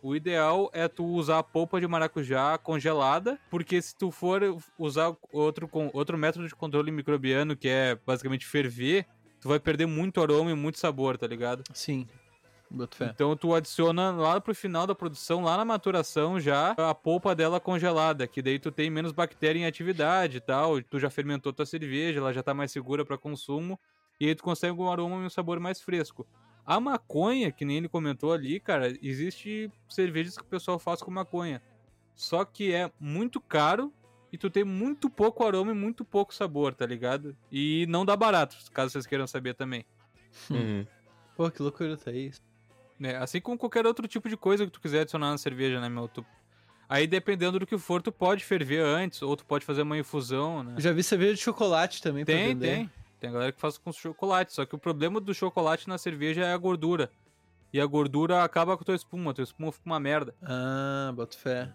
O ideal é tu usar a polpa de maracujá congelada, porque se tu for usar outro, com- outro método de controle microbiano, que é basicamente ferver, tu vai perder muito aroma e muito sabor, tá ligado? Sim. Então tu adiciona lá pro final da produção, lá na maturação já, a polpa dela congelada, que daí tu tem menos bactéria em atividade e tal, tu já fermentou tua cerveja, ela já tá mais segura para consumo, e aí tu consegue um aroma e um sabor mais fresco. A maconha, que nem ele comentou ali, cara, existe cervejas que o pessoal faz com maconha. Só que é muito caro e tu tem muito pouco aroma e muito pouco sabor, tá ligado? E não dá barato, caso vocês queiram saber também. Uhum. Pô, que loucura tá isso. né? Assim como qualquer outro tipo de coisa que tu quiser adicionar na cerveja, né, meu? Tu... Aí, dependendo do que for, tu pode ferver antes, ou tu pode fazer uma infusão, né? Eu já vi cerveja de chocolate também pra Tem, vender. Tem. Tem galera que faz com chocolate, só que o problema do chocolate na cerveja é a gordura. E a gordura acaba com a tua espuma, a tua espuma fica uma merda. Ah, boto fé.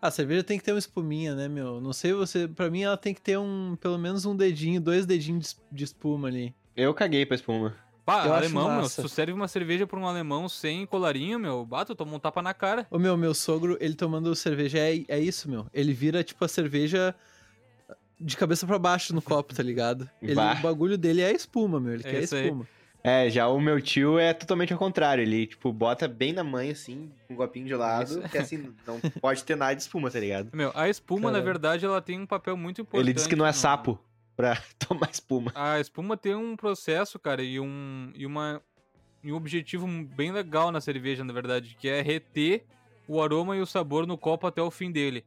Ah, a cerveja tem que ter uma espuminha, né, meu? Não sei você. Pra mim, ela tem que ter um. Pelo menos um dedinho, dois dedinhos de es- de espuma ali. Eu caguei pra espuma. Pá, Eu alemão, meu, se tu serve uma cerveja pra um alemão sem colarinho, meu, bato, toma um tapa na cara. Ô, meu, meu sogro, ele tomando cerveja é, é isso, meu. Ele vira, tipo, a cerveja de cabeça pra baixo no copo, tá ligado? Ele, o bagulho dele é a espuma, meu. Ele É quer isso aí. espuma. É, já o meu tio é totalmente ao contrário. Ele, tipo, bota bem na mãe, assim, com um copinho de lado, Isso. que assim, não [laughs] pode ter nada de espuma, tá ligado? Meu, a espuma, na Caralho. verdade, ela tem um papel muito importante. Ele diz que não é no- sapo pra [laughs] tomar espuma. A espuma tem um processo, cara, e um, e uma, e um objetivo bem legal na cerveja, na verdade, que é reter o aroma e o sabor no copo até o fim dele.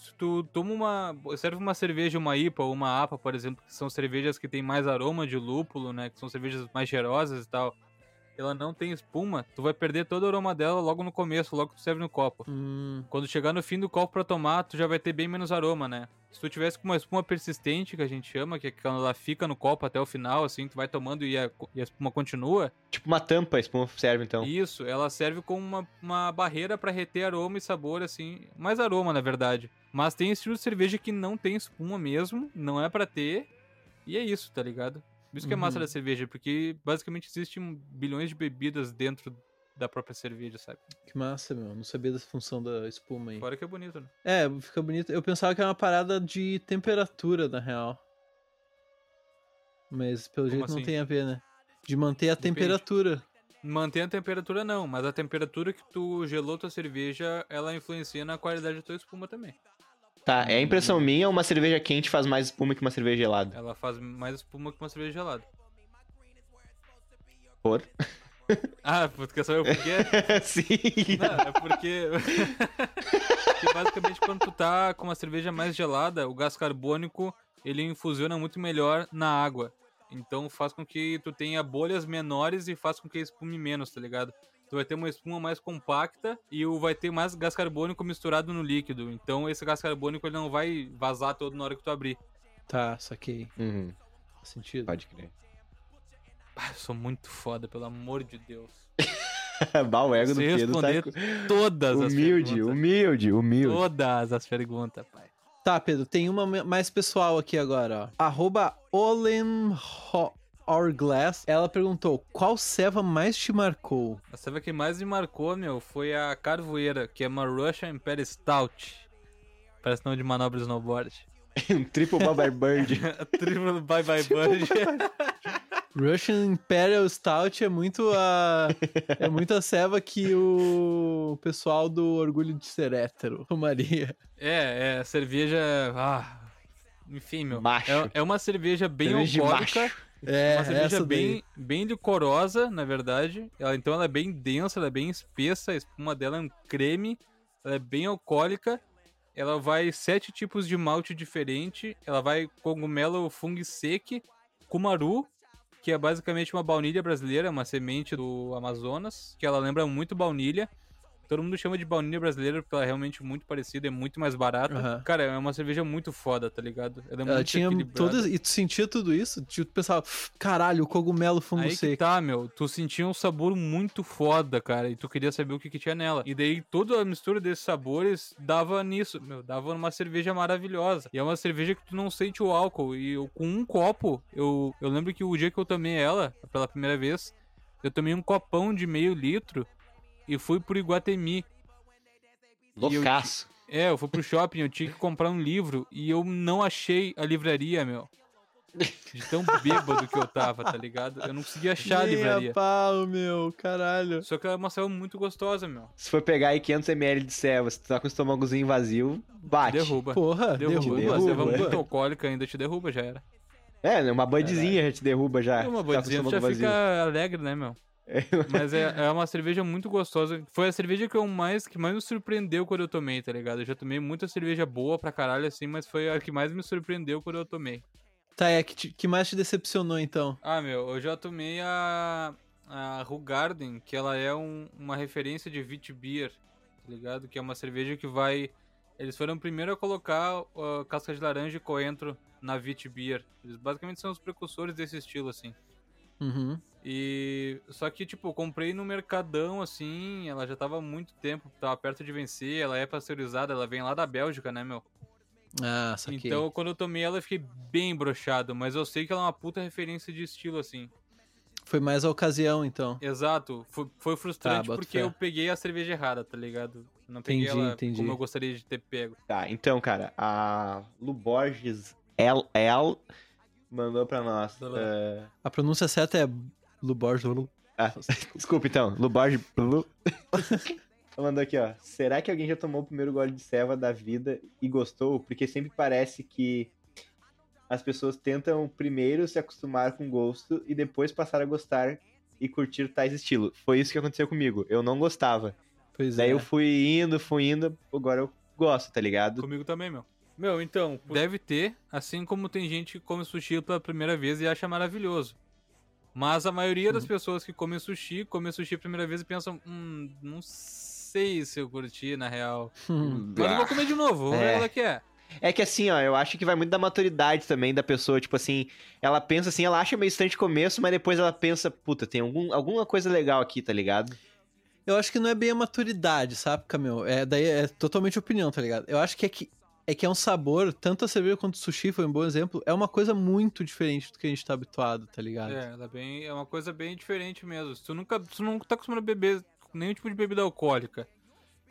Se tu toma uma. serve uma cerveja, uma IPA ou uma APA, por exemplo, que são cervejas que tem mais aroma de lúpulo, né? Que são cervejas mais cheirosas e tal. Ela não tem espuma, tu vai perder todo o aroma dela logo no começo, logo que tu serve no copo. Hum, Quando chegar no fim do copo pra tomar, tu já vai ter bem menos aroma, né? Se tu tivesse com uma espuma persistente, que a gente chama, que é quando ela fica no copo até o final, assim, tu vai tomando e a, e a espuma continua, Tipo uma tampa, a espuma serve, então. isso, ela serve como uma, uma barreira pra reter aroma e sabor, assim, mais aroma, na verdade. Mas tem estilo de cerveja que não tem espuma mesmo, não é pra ter, e é isso, tá ligado? Por isso que é massa Uhum. da cerveja, porque basicamente existem bilhões de bebidas dentro da própria cerveja, sabe? que massa, meu. Não sabia dessa função da espuma aí. Fora que é bonito, né? É, fica bonito. Eu pensava que era uma parada de temperatura, na real. Mas pelo Como jeito não assim? tem a ver, né? De manter a Depende. temperatura. Mantém a temperatura não, mas a temperatura que tu gelou tua cerveja, ela influencia na qualidade da tua espuma também. Tá, é impressão minha ou uma cerveja quente faz mais espuma que uma cerveja gelada? Ela faz mais espuma que uma cerveja gelada. Por? Ah, tu quer saber o porquê? Sim. Não, é porque... [laughs] porque basicamente quando tu tá com uma cerveja mais gelada, o gás carbônico, ele infusiona muito melhor na água. Então faz com que tu tenha bolhas menores e faz com que espume menos, tá ligado? Tu vai ter uma espuma mais compacta e o vai ter mais gás carbônico misturado no líquido. Então esse gás carbônico ele não vai vazar todo na hora que tu abrir. Tá, saquei. Uhum, Faz sentido. pode crer. Ah, eu sou muito foda, pelo amor de Deus. [laughs] bah, o ego do Pedro tá todas as humilde, perguntas. humilde, humilde. Todas as perguntas, pai. Tá, Pedro, tem uma mais pessoal aqui agora, ó. Arroba Olen Ho- Hourglass. Ela perguntou, qual ceva mais te marcou? A cerveja que mais me marcou, meu, foi a Carvoeira, que é uma Russian Imperial Stout. Parece nome de manobra de snowboard. um triple Bye Bird. A Triple Bye Bye Bird. [laughs] [laughs] [laughs] Russian Imperial Stout é muito a é muito a ceva que o pessoal do Orgulho de Ser Hétero tomaria. é, é, cerveja... Ah, enfim, meu. Macho. É, é uma cerveja bem Cerveja de alcoólica. Macho. É, uma cerveja essa bem, daí. bem licorosa, na verdade. Ela, então ela é bem densa, ela é bem espessa, a espuma dela é um creme, ela é bem alcoólica. Ela vai sete tipos de malte diferente. Ela vai cogumelo fungo seque, kumaru, que é basicamente uma baunilha brasileira, uma semente do Amazonas, que ela lembra muito baunilha. Todo mundo chama de baunilha brasileira porque ela é realmente muito parecida, é muito mais barata. Aham. Cara, é uma cerveja muito foda, tá ligado? Ela é Ela tinha todas. E tu sentia tudo isso? Tipo, tu pensava, caralho, o cogumelo fundo Aí seco. tá, meu. Tu sentia um sabor muito foda, cara. E tu queria saber o que, que tinha nela. E daí toda a mistura desses sabores dava nisso, meu. Dava uma cerveja maravilhosa. E é uma cerveja que tu não sente o álcool. E eu, com um copo, eu, eu lembro que o dia que eu tomei ela, pela primeira vez, eu tomei um copão de meio litro e fui pro Iguatemi. Eu- Loucaço. É, eu fui pro shopping, eu tinha que comprar um livro e eu não achei a livraria, meu. De tão bêbado que eu tava, tá ligado? Eu não conseguia achar a Nem livraria. pau, meu, caralho. Só que ela é uma selva muito gostosa, meu. Se for pegar aí 500ml de ceva, se tu tá com o estômagozinho vazio, bate. Derruba. Porra, derruba. derruba. Uma selva derruba. muito alcoólica ainda te derruba, já era. É, né, uma bandezinha já te derruba já. É uma tá dizendo, estômago já fica alegre, né, meu? Mas é, é uma cerveja muito gostosa. Foi a cerveja que eu mais que mais me surpreendeu quando eu tomei, tá ligado? Eu já tomei muita cerveja boa pra caralho assim, mas foi a que mais me surpreendeu quando eu tomei. Tá, é que, te- que mais te decepcionou então? Ah, meu, eu já tomei a, a Rugarden, que ela é um- uma referência de Wheat Beer, tá ligado? Que é uma cerveja que vai... Eles foram primeiro a colocar uh, casca de laranja e coentro na Wheat Beer. Eles basicamente são os precursores desse estilo, assim. Uhum. E... Só que, tipo, eu comprei no Mercadão, assim, ela já tava há muito tempo, tava perto de vencer, ela é pasteurizada, ela vem lá da Bélgica, né, meu? Ah, saquei. Então, quando eu tomei ela, eu fiquei bem brochado, mas eu sei que ela é uma puta referência de estilo, assim. Foi mais a ocasião, então. Exato. Foi, foi frustrante Tá, porque fé. eu peguei a cerveja errada, tá ligado? Não peguei Entendi, ela entendi. como eu gostaria de ter pego. Tá, então, cara, a Lu Borges LL mandou pra nós. Eh, A pronúncia certa é Luborges. ah, [laughs] desculpa então, Lu Borges. Lu... [laughs] Ela mandou aqui, ó. Será que alguém já tomou o primeiro gole de ceva da vida e gostou? Porque sempre parece que as pessoas tentam primeiro se acostumar com o gosto e depois passar a gostar e curtir tais estilos. Foi isso que aconteceu comigo. Eu não gostava. Pois Daí é. eu fui indo, fui indo, agora eu gosto, tá ligado? Comigo também, meu. Meu, então, deve ter, assim como tem gente que come sushi pela primeira vez e acha maravilhoso. Mas a maioria Uhum. das pessoas que comem sushi, comem sushi a primeira vez e pensam, hum, não sei se eu curti, na real. Hum. Mas eu vou comer de novo, vou ver É. ela que é. É que assim, ó, eu acho que vai muito da maturidade também da pessoa. Tipo assim, ela pensa assim, ela acha meio estranho de começo, mas depois ela pensa, puta, tem algum, alguma coisa legal aqui, tá ligado? Eu acho que não é bem a maturidade, sabe, Camil? É, daí é totalmente opinião, tá ligado? Eu acho que é que é, que é um sabor, tanto a cerveja quanto o sushi foi um bom exemplo, é uma coisa muito diferente do que a gente tá habituado, tá ligado? É, ela é, bem, é uma coisa bem diferente mesmo. Tu nunca, tu não tá acostumado a beber nenhum tipo de bebida alcoólica,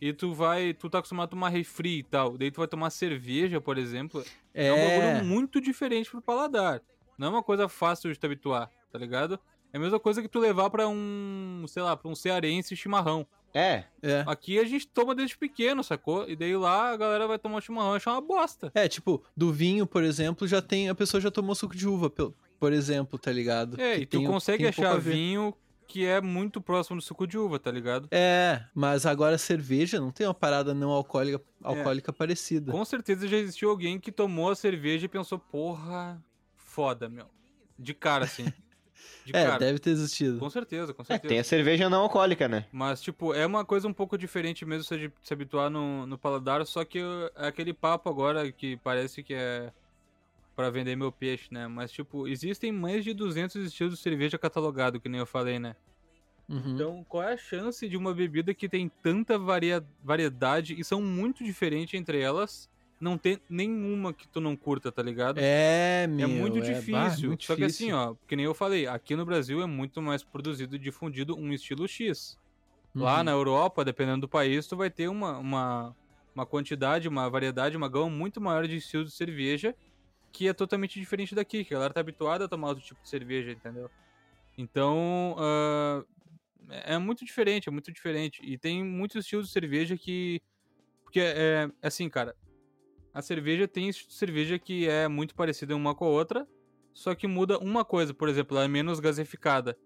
e tu vai, tu tá acostumado a tomar refri e tal, daí tu vai tomar cerveja, por exemplo, é, um bagulho muito diferente pro paladar. Não é uma coisa fácil de te habituar, tá ligado? É a mesma coisa que tu levar pra um, sei lá, pra um cearense chimarrão. É, é. Aqui a gente toma desde pequeno, sacou? E daí lá a galera vai tomar chimarrão e achar uma bosta. É, tipo, do vinho, por exemplo, já tem. A pessoa já tomou suco de uva, por exemplo, tá ligado? É, Que e tu tem- consegue tem achar vinho que é muito próximo do suco de uva, tá ligado? É, mas agora cerveja não tem uma parada não alcoólica, alcoólica parecida. Com certeza já existiu alguém que tomou a cerveja e pensou, porra, foda, meu. De cara, assim. [laughs] De É, cara. deve ter existido. Com certeza, com é, certeza. tem a cerveja não alcoólica, né? Mas, tipo, é uma coisa um pouco diferente mesmo se, se habituar no, no paladar, só que é aquele papo agora que parece que é pra vender meu peixe, né? Mas, tipo, existem mais de 200 estilos de cerveja catalogado, que nem eu falei, né? Uhum. Então, qual é a chance de uma bebida que tem tanta varia variedade e são muito diferentes entre elas, não ter nenhuma que tu não curta, tá ligado? É, meu. É muito bah, difícil. muito Só que assim, difícil. ó, que nem eu falei, aqui no Brasil é muito mais produzido e difundido um estilo X. Lá Uhum. na Europa, dependendo do país, tu vai ter uma, uma, uma quantidade, uma variedade, uma gama muito maior de estilos de cerveja que é totalmente diferente daqui, que a galera tá habituada a tomar outro tipo de cerveja, entendeu? Então, é é muito diferente, é muito diferente. E tem muitos estilos de cerveja que... Porque, é, é assim, cara, a cerveja tem cerveja que é muito parecida uma com a outra, só que muda uma coisa, por exemplo, ela é menos gasificada.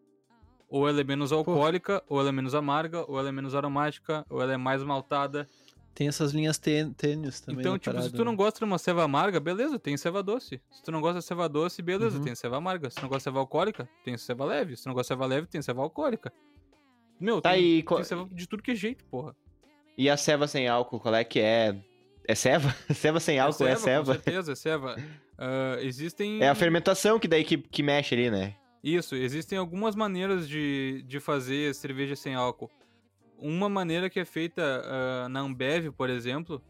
Ou ela é menos alcoólica, ou ela é menos amarga, ou ela é menos aromática, ou ela é mais maltada. Tem essas linhas tê- tênues também. então, tipo, se parada, tu não né? gosta de uma ceva amarga, beleza, tem ceva doce. Se tu não gosta de ceva doce, beleza, Uhum. tem ceva amarga. Se tu não gosta de ceva alcoólica, tem ceva leve. Se tu não gosta de ceva leve, tem ceva alcoólica. Meu, Tá tem, aí. co- tem ceva de tudo que é jeito, porra. E a ceva sem álcool, qual é que é? É ceva? [laughs] ceva sem álcool é Com ceva? certeza, é ceva. Ah, existem... É a fermentação que daí que, que mexe ali, né? Isso, existem algumas maneiras de, de fazer cerveja sem álcool. Uma maneira que é feita ah, na Ambev, por exemplo,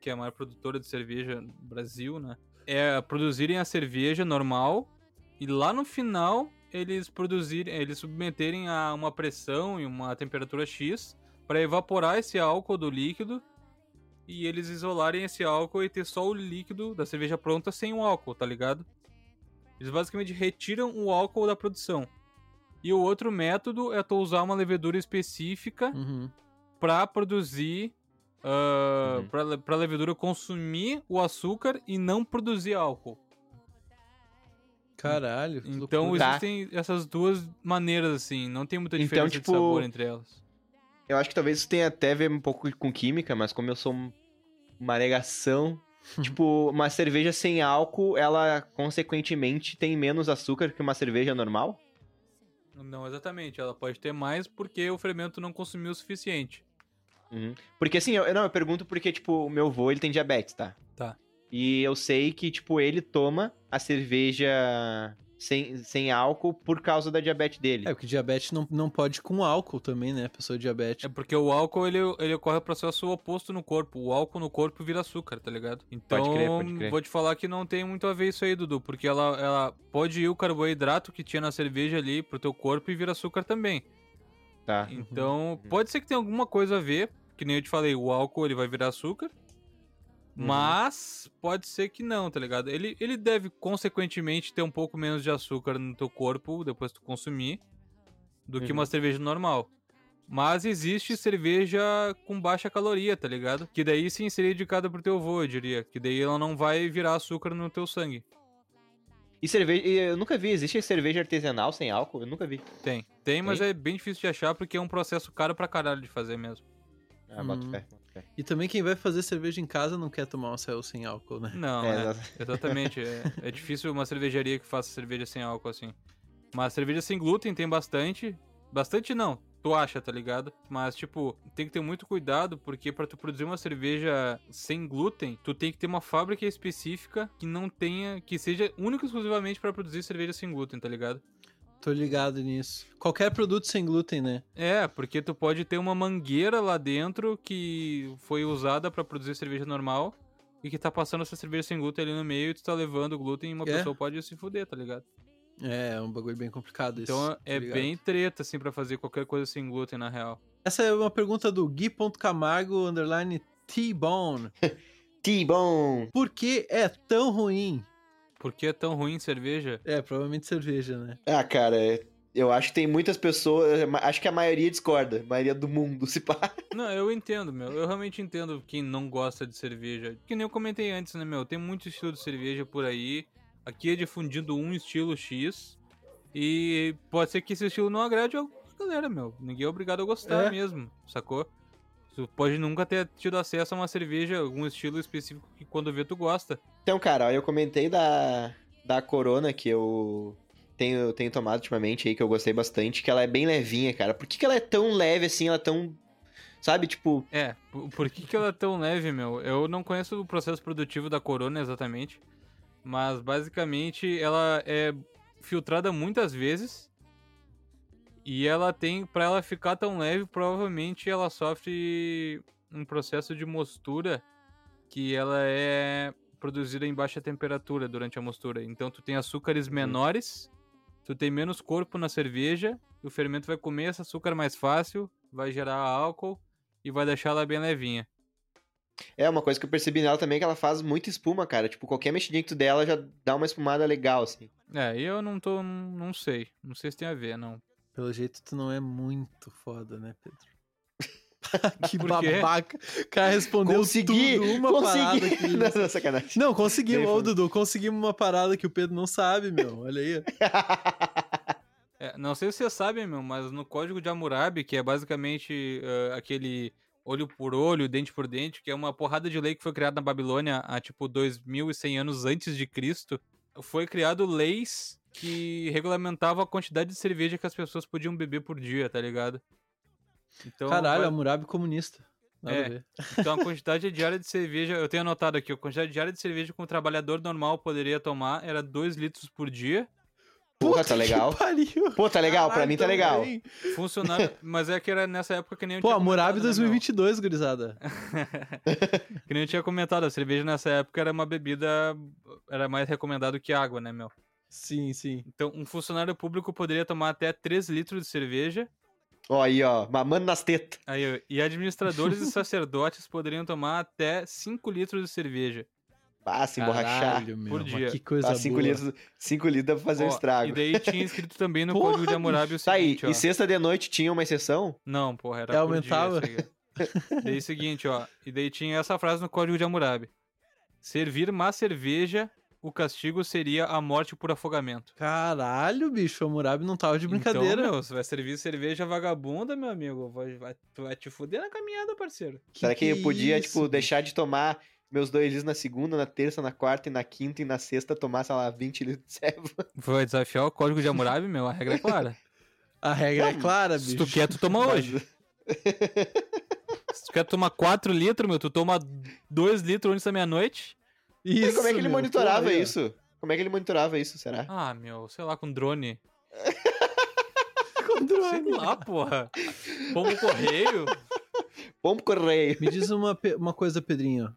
que é a maior produtora de cerveja no Brasil, né? É produzirem a cerveja normal e lá no final eles produzirem, eles submeterem a uma pressão e uma temperatura X para evaporar esse álcool do líquido e eles isolarem esse álcool e ter só o líquido da cerveja pronta sem o álcool, tá ligado? Eles basicamente retiram o álcool da produção. E o outro método é tu usar uma levedura específica Uhum. para produzir. Uh, Uhum. pra, pra levedura consumir o açúcar e não produzir álcool. Caralho. Então loucura. Tá. existem essas duas maneiras, assim. Não tem muita Então, diferença tipo, de sabor entre elas. Eu acho que talvez isso tenha até a ver um pouco com química, mas como eu sou um- uma negação, tipo, uma cerveja sem álcool, ela consequentemente tem menos açúcar que uma cerveja normal? Não, exatamente. Ela pode ter mais porque o fermento não consumiu o suficiente. Uhum. Porque assim, eu, não, eu pergunto porque, tipo, o meu avô, ele tem diabetes, tá? Tá. E eu sei que, tipo, ele toma a cerveja sem, sem álcool por causa da diabetes dele. É, porque diabetes não, não pode com álcool também, né? Pessoa É diabética. porque o álcool, ele, ele ocorre o processo oposto no corpo. O álcool no corpo vira açúcar, tá ligado? Então, Pode crer, pode crer. vou te falar que não tem muito a ver isso aí, Dudu. Porque ela, ela pode ir o carboidrato que tinha na cerveja ali pro teu corpo e vira açúcar também. Tá. Então, pode ser que tenha alguma coisa a ver. Que nem eu te falei, o álcool ele vai virar açúcar. Uhum. Mas pode ser que não, tá ligado? Ele, ele deve, consequentemente, ter um pouco menos de açúcar no teu corpo depois que tu consumir do que Uhum. uma cerveja normal. Mas existe cerveja com baixa caloria, tá ligado? Que daí sim seria indicada pro teu avô, eu diria. Que daí ela não vai virar açúcar no teu sangue. E cerveja, e eu nunca vi, existe cerveja artesanal sem álcool? Eu nunca vi. Tem. Tem, mas Tem? é bem difícil de achar porque é um processo caro pra caralho de fazer mesmo. Ah, Hum. fé. E também quem vai fazer cerveja em casa não quer tomar um céu sem álcool, né? Não, É, é, [laughs] exatamente. É, é difícil uma cervejaria que faça cerveja sem álcool assim. Mas cerveja sem glúten tem bastante. Bastante não, tu acha, tá ligado? Mas, tipo, tem que ter muito cuidado, porque pra tu produzir uma cerveja sem glúten, tu tem que ter uma fábrica específica que não tenha. que seja única e exclusivamente pra produzir cerveja sem glúten, tá ligado? Tô ligado nisso. Qualquer produto sem glúten, né? É, porque tu pode ter uma mangueira lá dentro que foi usada pra produzir cerveja normal. E que tá passando essa cerveja sem glúten ali no meio e tu tá levando glúten e uma É. pessoa pode se fuder, tá ligado? É, é um bagulho bem complicado isso. Então é ligado. bem treta, assim, pra fazer qualquer coisa sem glúten, na real. Essa é uma pergunta do Gui.camargo, underline T-Bone. [laughs] T-Bone! Por que é tão ruim? Por que é tão ruim cerveja? É, provavelmente cerveja, né? Ah, cara, eu acho que tem muitas pessoas, acho que a maioria discorda, a maioria do mundo [laughs] se pá. Não, eu entendo, meu. Eu realmente entendo quem não gosta de cerveja. Que nem eu comentei antes, né, meu? Tem muito estilo de cerveja por aí. Aqui é difundindo um estilo X. E pode ser que esse estilo não agrade a galera, meu. Ninguém é obrigado a gostar É. mesmo, sacou? Tu pode nunca ter tido acesso a uma cerveja, algum estilo específico que quando vê tu gosta. Então, cara, eu comentei da, da Corona que eu tenho, tenho tomado ultimamente aí, que eu gostei bastante, que ela é bem levinha, cara. Por que, que ela é tão leve assim, ela é tão. Sabe, tipo. É, por, por que, que ela é tão leve, meu? Eu não conheço o processo produtivo da Corona exatamente, mas basicamente ela é filtrada muitas vezes e ela tem, pra ela ficar tão leve, provavelmente ela sofre um processo de mostura que ela é produzida em baixa temperatura durante a mostura. Então tu tem açúcares menores, tu tem menos corpo na cerveja, e o fermento vai comer esse açúcar mais fácil, vai gerar álcool e vai deixar ela bem levinha. É uma coisa que eu percebi nela também, que ela faz muita espuma, cara. Tipo, qualquer mexidinha que tu der, ela já dá uma espumada legal, assim. É, eu não tô. Não sei. Não sei se tem a ver, não. Pelo jeito, tu não é muito foda, né, Pedro? [laughs] que babaca. O cara respondeu Consegui! tudo, uma parada consegui! [laughs] que... não, não, sacanagem. Não, conseguimos, ô. Dudu, conseguimos uma parada que o Pedro não sabe, meu. Olha aí. [laughs] É, não sei se vocês sabem, meu, mas no código de Hammurabi, que é basicamente eh, aquele olho por olho, dente por dente, que é uma porrada de lei que foi criada na Babilônia há tipo 2100 anos antes de Cristo. Foi criado leis que regulamentavam a quantidade de cerveja que as pessoas podiam beber por dia, tá ligado? Então, Caralho, vai- é Hammurabi comunista. Nada É. a ver. então a quantidade diária de cerveja, eu tenho anotado aqui, a quantidade diária de cerveja que um trabalhador normal poderia tomar era 2 litros por dia. Porra, tá legal. Que pariu. Pô, tá legal, pra Caralho, mim tá legal. Funcionário, mas é que era nessa época que nem eu Pô, tinha né, meu? 2022, [laughs] gurizada. Que nem eu tinha comentado, a cerveja nessa época era uma bebida. Era mais recomendado que água, né, meu? Sim, sim. Então, um funcionário público poderia tomar até 3 litros de cerveja. Ó, aí, ó, mamando nas tetas. Aí, ó, e administradores e [laughs] sacerdotes poderiam tomar até 5 litros de cerveja. Ah, se emborrachar. Por mas dia. Que coisa Ah, cinco boa. litros, cinco litros dá pra fazer um Ó, estrago. E daí tinha escrito também no Porra, código de Hammurabi o Tá aí, seguinte, ó. e sexta de noite tinha uma exceção? Não, porra, era É, por dia aumentava? isso aí. daí seguinte, ó. E daí tinha essa frase no código de Hammurabi. Servir má cerveja, o castigo seria a morte por afogamento. Caralho, bicho, o Hammurabi não tava de brincadeira. Então, meu, você vai servir cerveja vagabunda, meu amigo, vai, vai, tu vai te fuder na caminhada, parceiro. Será que, eu podia, isso, tipo, deixar de tomar meus dois litros na segunda, na terça, na quarta e na quinta e na sexta tomar, sei lá, 20 litros de ceva? [laughs] Vai desafiar o código de Hammurabi, meu, a regra é clara. A regra é clara, Se bicho. tu quer, tu toma hoje. [laughs] Se tu quer tomar 4 litros, meu, tu toma 2 litros antes da meia-noite. E Isso, como é que ele meu, monitorava porra isso? Como é que ele monitorava isso, será? Ah, meu, sei lá, com drone. [laughs] Com Sei drone. lá, porra. Pombo correio. [laughs] Pombo correio. Me diz uma, uma coisa, Pedrinho.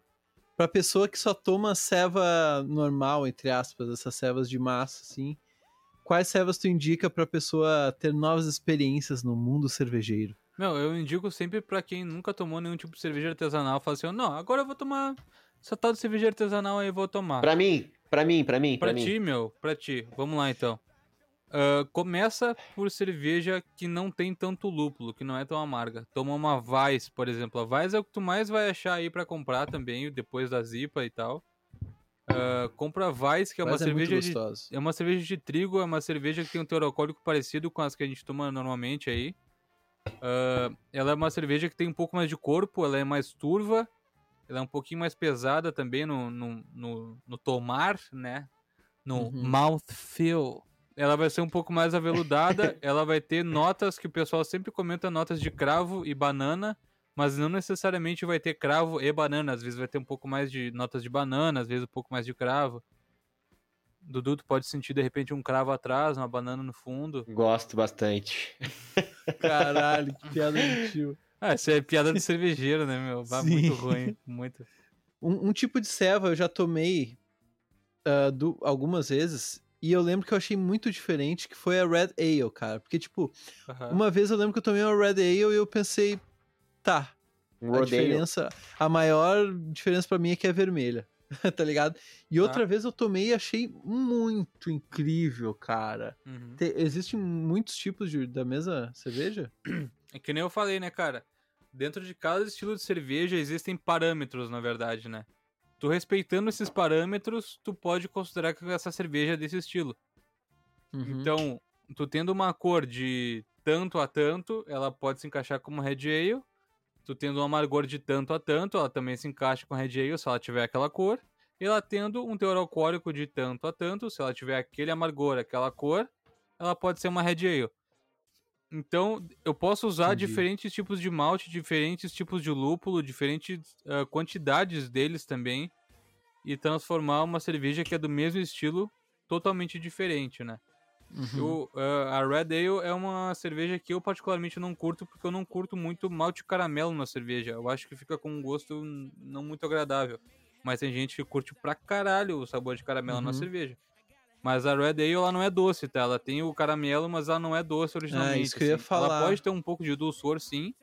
Pra pessoa que só toma ceva normal, entre aspas, essas cevas de massa, assim, quais cevas tu indica pra pessoa ter novas experiências no mundo cervejeiro? Meu, eu indico sempre pra quem nunca tomou nenhum tipo de cerveja artesanal, fala assim, não, agora eu vou tomar essa tal de cerveja artesanal aí, eu vou tomar. Pra mim, pra mim, pra mim, pra, Pra mim. ti, meu, pra ti. Vamos lá então. Ah, começa por cerveja que não tem tanto lúpulo, que não é tão amarga. Toma uma Weiss, por exemplo. A Weiss é o que tu mais vai achar aí pra comprar também, depois da Zipa e tal. Ah, compra a Weiss, que é uma Mas é muito cerveja de é uma cerveja de trigo, é uma cerveja que tem um teor alcoólico parecido com as que a gente toma normalmente aí. Ah, ela é uma cerveja que tem um pouco mais de corpo, ela é mais turva, ela é um pouquinho mais pesada também no, no, no, no tomar, né? No Uhum. mouthfeel. Ela vai ser um pouco mais aveludada, [laughs] ela vai ter notas que o pessoal sempre comenta, notas de cravo e banana, mas não necessariamente vai ter cravo e banana, às vezes vai ter um pouco mais de notas de banana, às vezes um pouco mais de cravo. Dudu, tu pode sentir de repente um cravo atrás, uma banana no fundo. Gosto bastante. Caralho, que piada [laughs] de tio. Ah, isso é piada de cervejeiro, né, meu? Vai Sim. muito ruim, muito. Um, um tipo de ceva eu já tomei ah, do- algumas vezes e eu lembro que eu achei muito diferente, que foi a Red Ale, cara. Porque, tipo, uma vez eu lembro que eu tomei uma Red Ale e eu pensei, tá, Um a rodeio. diferença, a maior diferença pra mim é que é vermelha, [laughs] tá ligado? E outra vez eu tomei e achei muito incrível, cara. Uhum. Te- existem muitos tipos de, da mesma cerveja? [clears throat] É que nem eu falei, né, cara? Dentro de cada estilo de cerveja existem parâmetros, na verdade, né? Tu respeitando esses parâmetros, tu pode considerar que essa cerveja é desse estilo. Uhum. Então, tu tendo uma cor de tanto a tanto, ela pode se encaixar como Red Ale. Tu tendo um amargor de tanto a tanto, ela também se encaixa com Red Ale se ela tiver aquela cor. E ela tendo um teor alcoólico de tanto a tanto, se ela tiver aquele amargor, aquela cor, ela pode ser uma Red Ale. Então, eu posso usar Entendi. diferentes tipos de malte, diferentes tipos de lúpulo, diferentes ah, quantidades deles também, e transformar uma cerveja que é do mesmo estilo totalmente diferente, né? Uhum. Eu, ah, a Red Ale é uma cerveja que eu particularmente não curto, porque eu não curto muito malte caramelo na cerveja. Eu acho que fica com um gosto não muito agradável. Mas tem gente que curte pra caralho o sabor de caramelo na Uhum. cerveja. Mas a Red Ale, ela não é doce, tá? Ela tem o caramelo, mas ela não é doce originalmente. É, isso que eu ia assim. falar. Ela pode ter um pouco de dulçor, sim,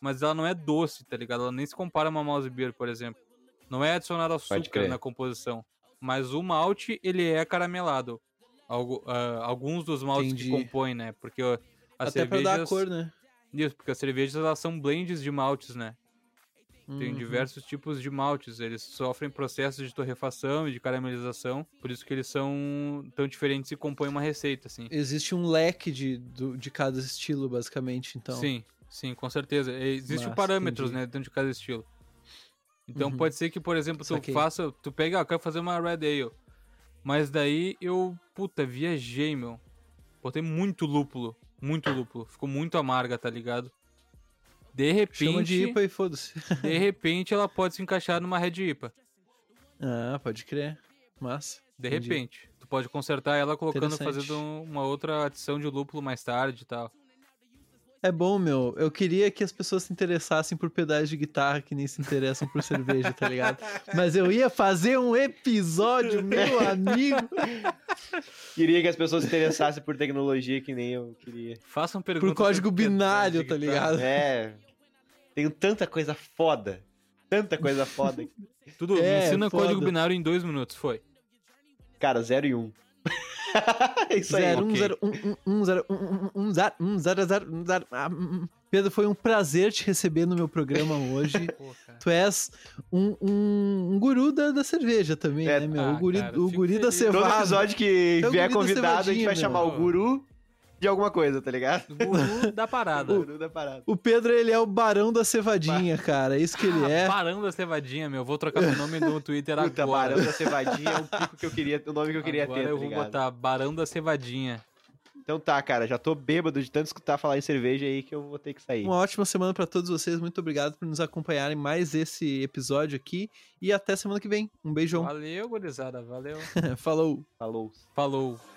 mas ela não é doce, tá ligado? Ela nem se compara a uma mouse beer, por exemplo. Não é adicionado açúcar na composição. Mas o malte, ele é caramelado. Algu- ah, alguns dos maltes Entendi. que compõem, né? Porque as Até pra dar a cervejas... cor, né? Isso, porque as cervejas, elas são blends de maltes, né? Tem Uhum. diversos tipos de maltes, eles sofrem processos de torrefação e de caramelização, por isso que eles são tão diferentes e compõem uma receita, assim. Existe um leque de, de cada estilo, basicamente, então. Sim. Sim, com certeza. Existem Massa, parâmetros, entendi. né, dentro de cada estilo. Então Uhum. pode ser que, por exemplo, tu Saquei. faça, tu pega, ah, eu quero fazer uma Red Ale. Mas daí eu, puta, viajei, meu. Botei muito lúpulo, muito lúpulo. Ficou muito amarga, tá ligado? De Chama de repente, IPA e foda-se. [laughs] de repente ela pode se encaixar numa Red IPA. Ah, pode crer. Massa. De Entendi. repente. Tu pode consertar ela colocando, fazendo uma outra adição de lúpulo mais tarde e tal. É bom, meu. Eu queria que as pessoas se interessassem por pedais de guitarra que nem se interessam por cerveja, tá ligado? [laughs] Mas eu ia fazer um episódio, meu amigo. Queria que as pessoas se interessassem por tecnologia que nem eu queria. Façam perguntas. Por código binário, tá ligado? É. Tenho tanta coisa foda. Tanta coisa foda. [laughs] Tudo, É, me ensina foda. código binário em dois minutos, foi. Cara, 0 e 1. Um. [laughs] é isso aí. Zero, um, ok. zero, um, um, um, zero, um, um, um, zero, um, zero, zero, um, zero. Ah, hum, hum. Pedro, foi um prazer te receber no meu programa hoje. [laughs] Tu és um, um, um guru da, da cerveja também, É, né, meu? ah, o guri, cara, o guri da feliz. cevada. Todo episódio que É o vier convidado, a gente vai meu. chamar o guru de alguma coisa, tá ligado? Guru da parada. [laughs] O guru da parada. O Pedro, ele é o barão da cevadinha, cara. É isso que ele Ah, é. Barão da Cevadinha, meu. Vou trocar meu nome no Twitter Puta, agora. Barão da Cevadinha é um pico que eu queria, o nome que eu queria agora ter, eu tá vou ligado? botar Barão da Cevadinha. Então tá, cara, já tô bêbado de tanto escutar falar em cerveja aí que eu vou ter que sair. Uma ótima semana pra todos vocês. Muito obrigado por nos acompanharem mais esse episódio aqui. E até semana que vem. Um beijão. Valeu, gurizada. Valeu. [laughs] Falou. Falou. Falou.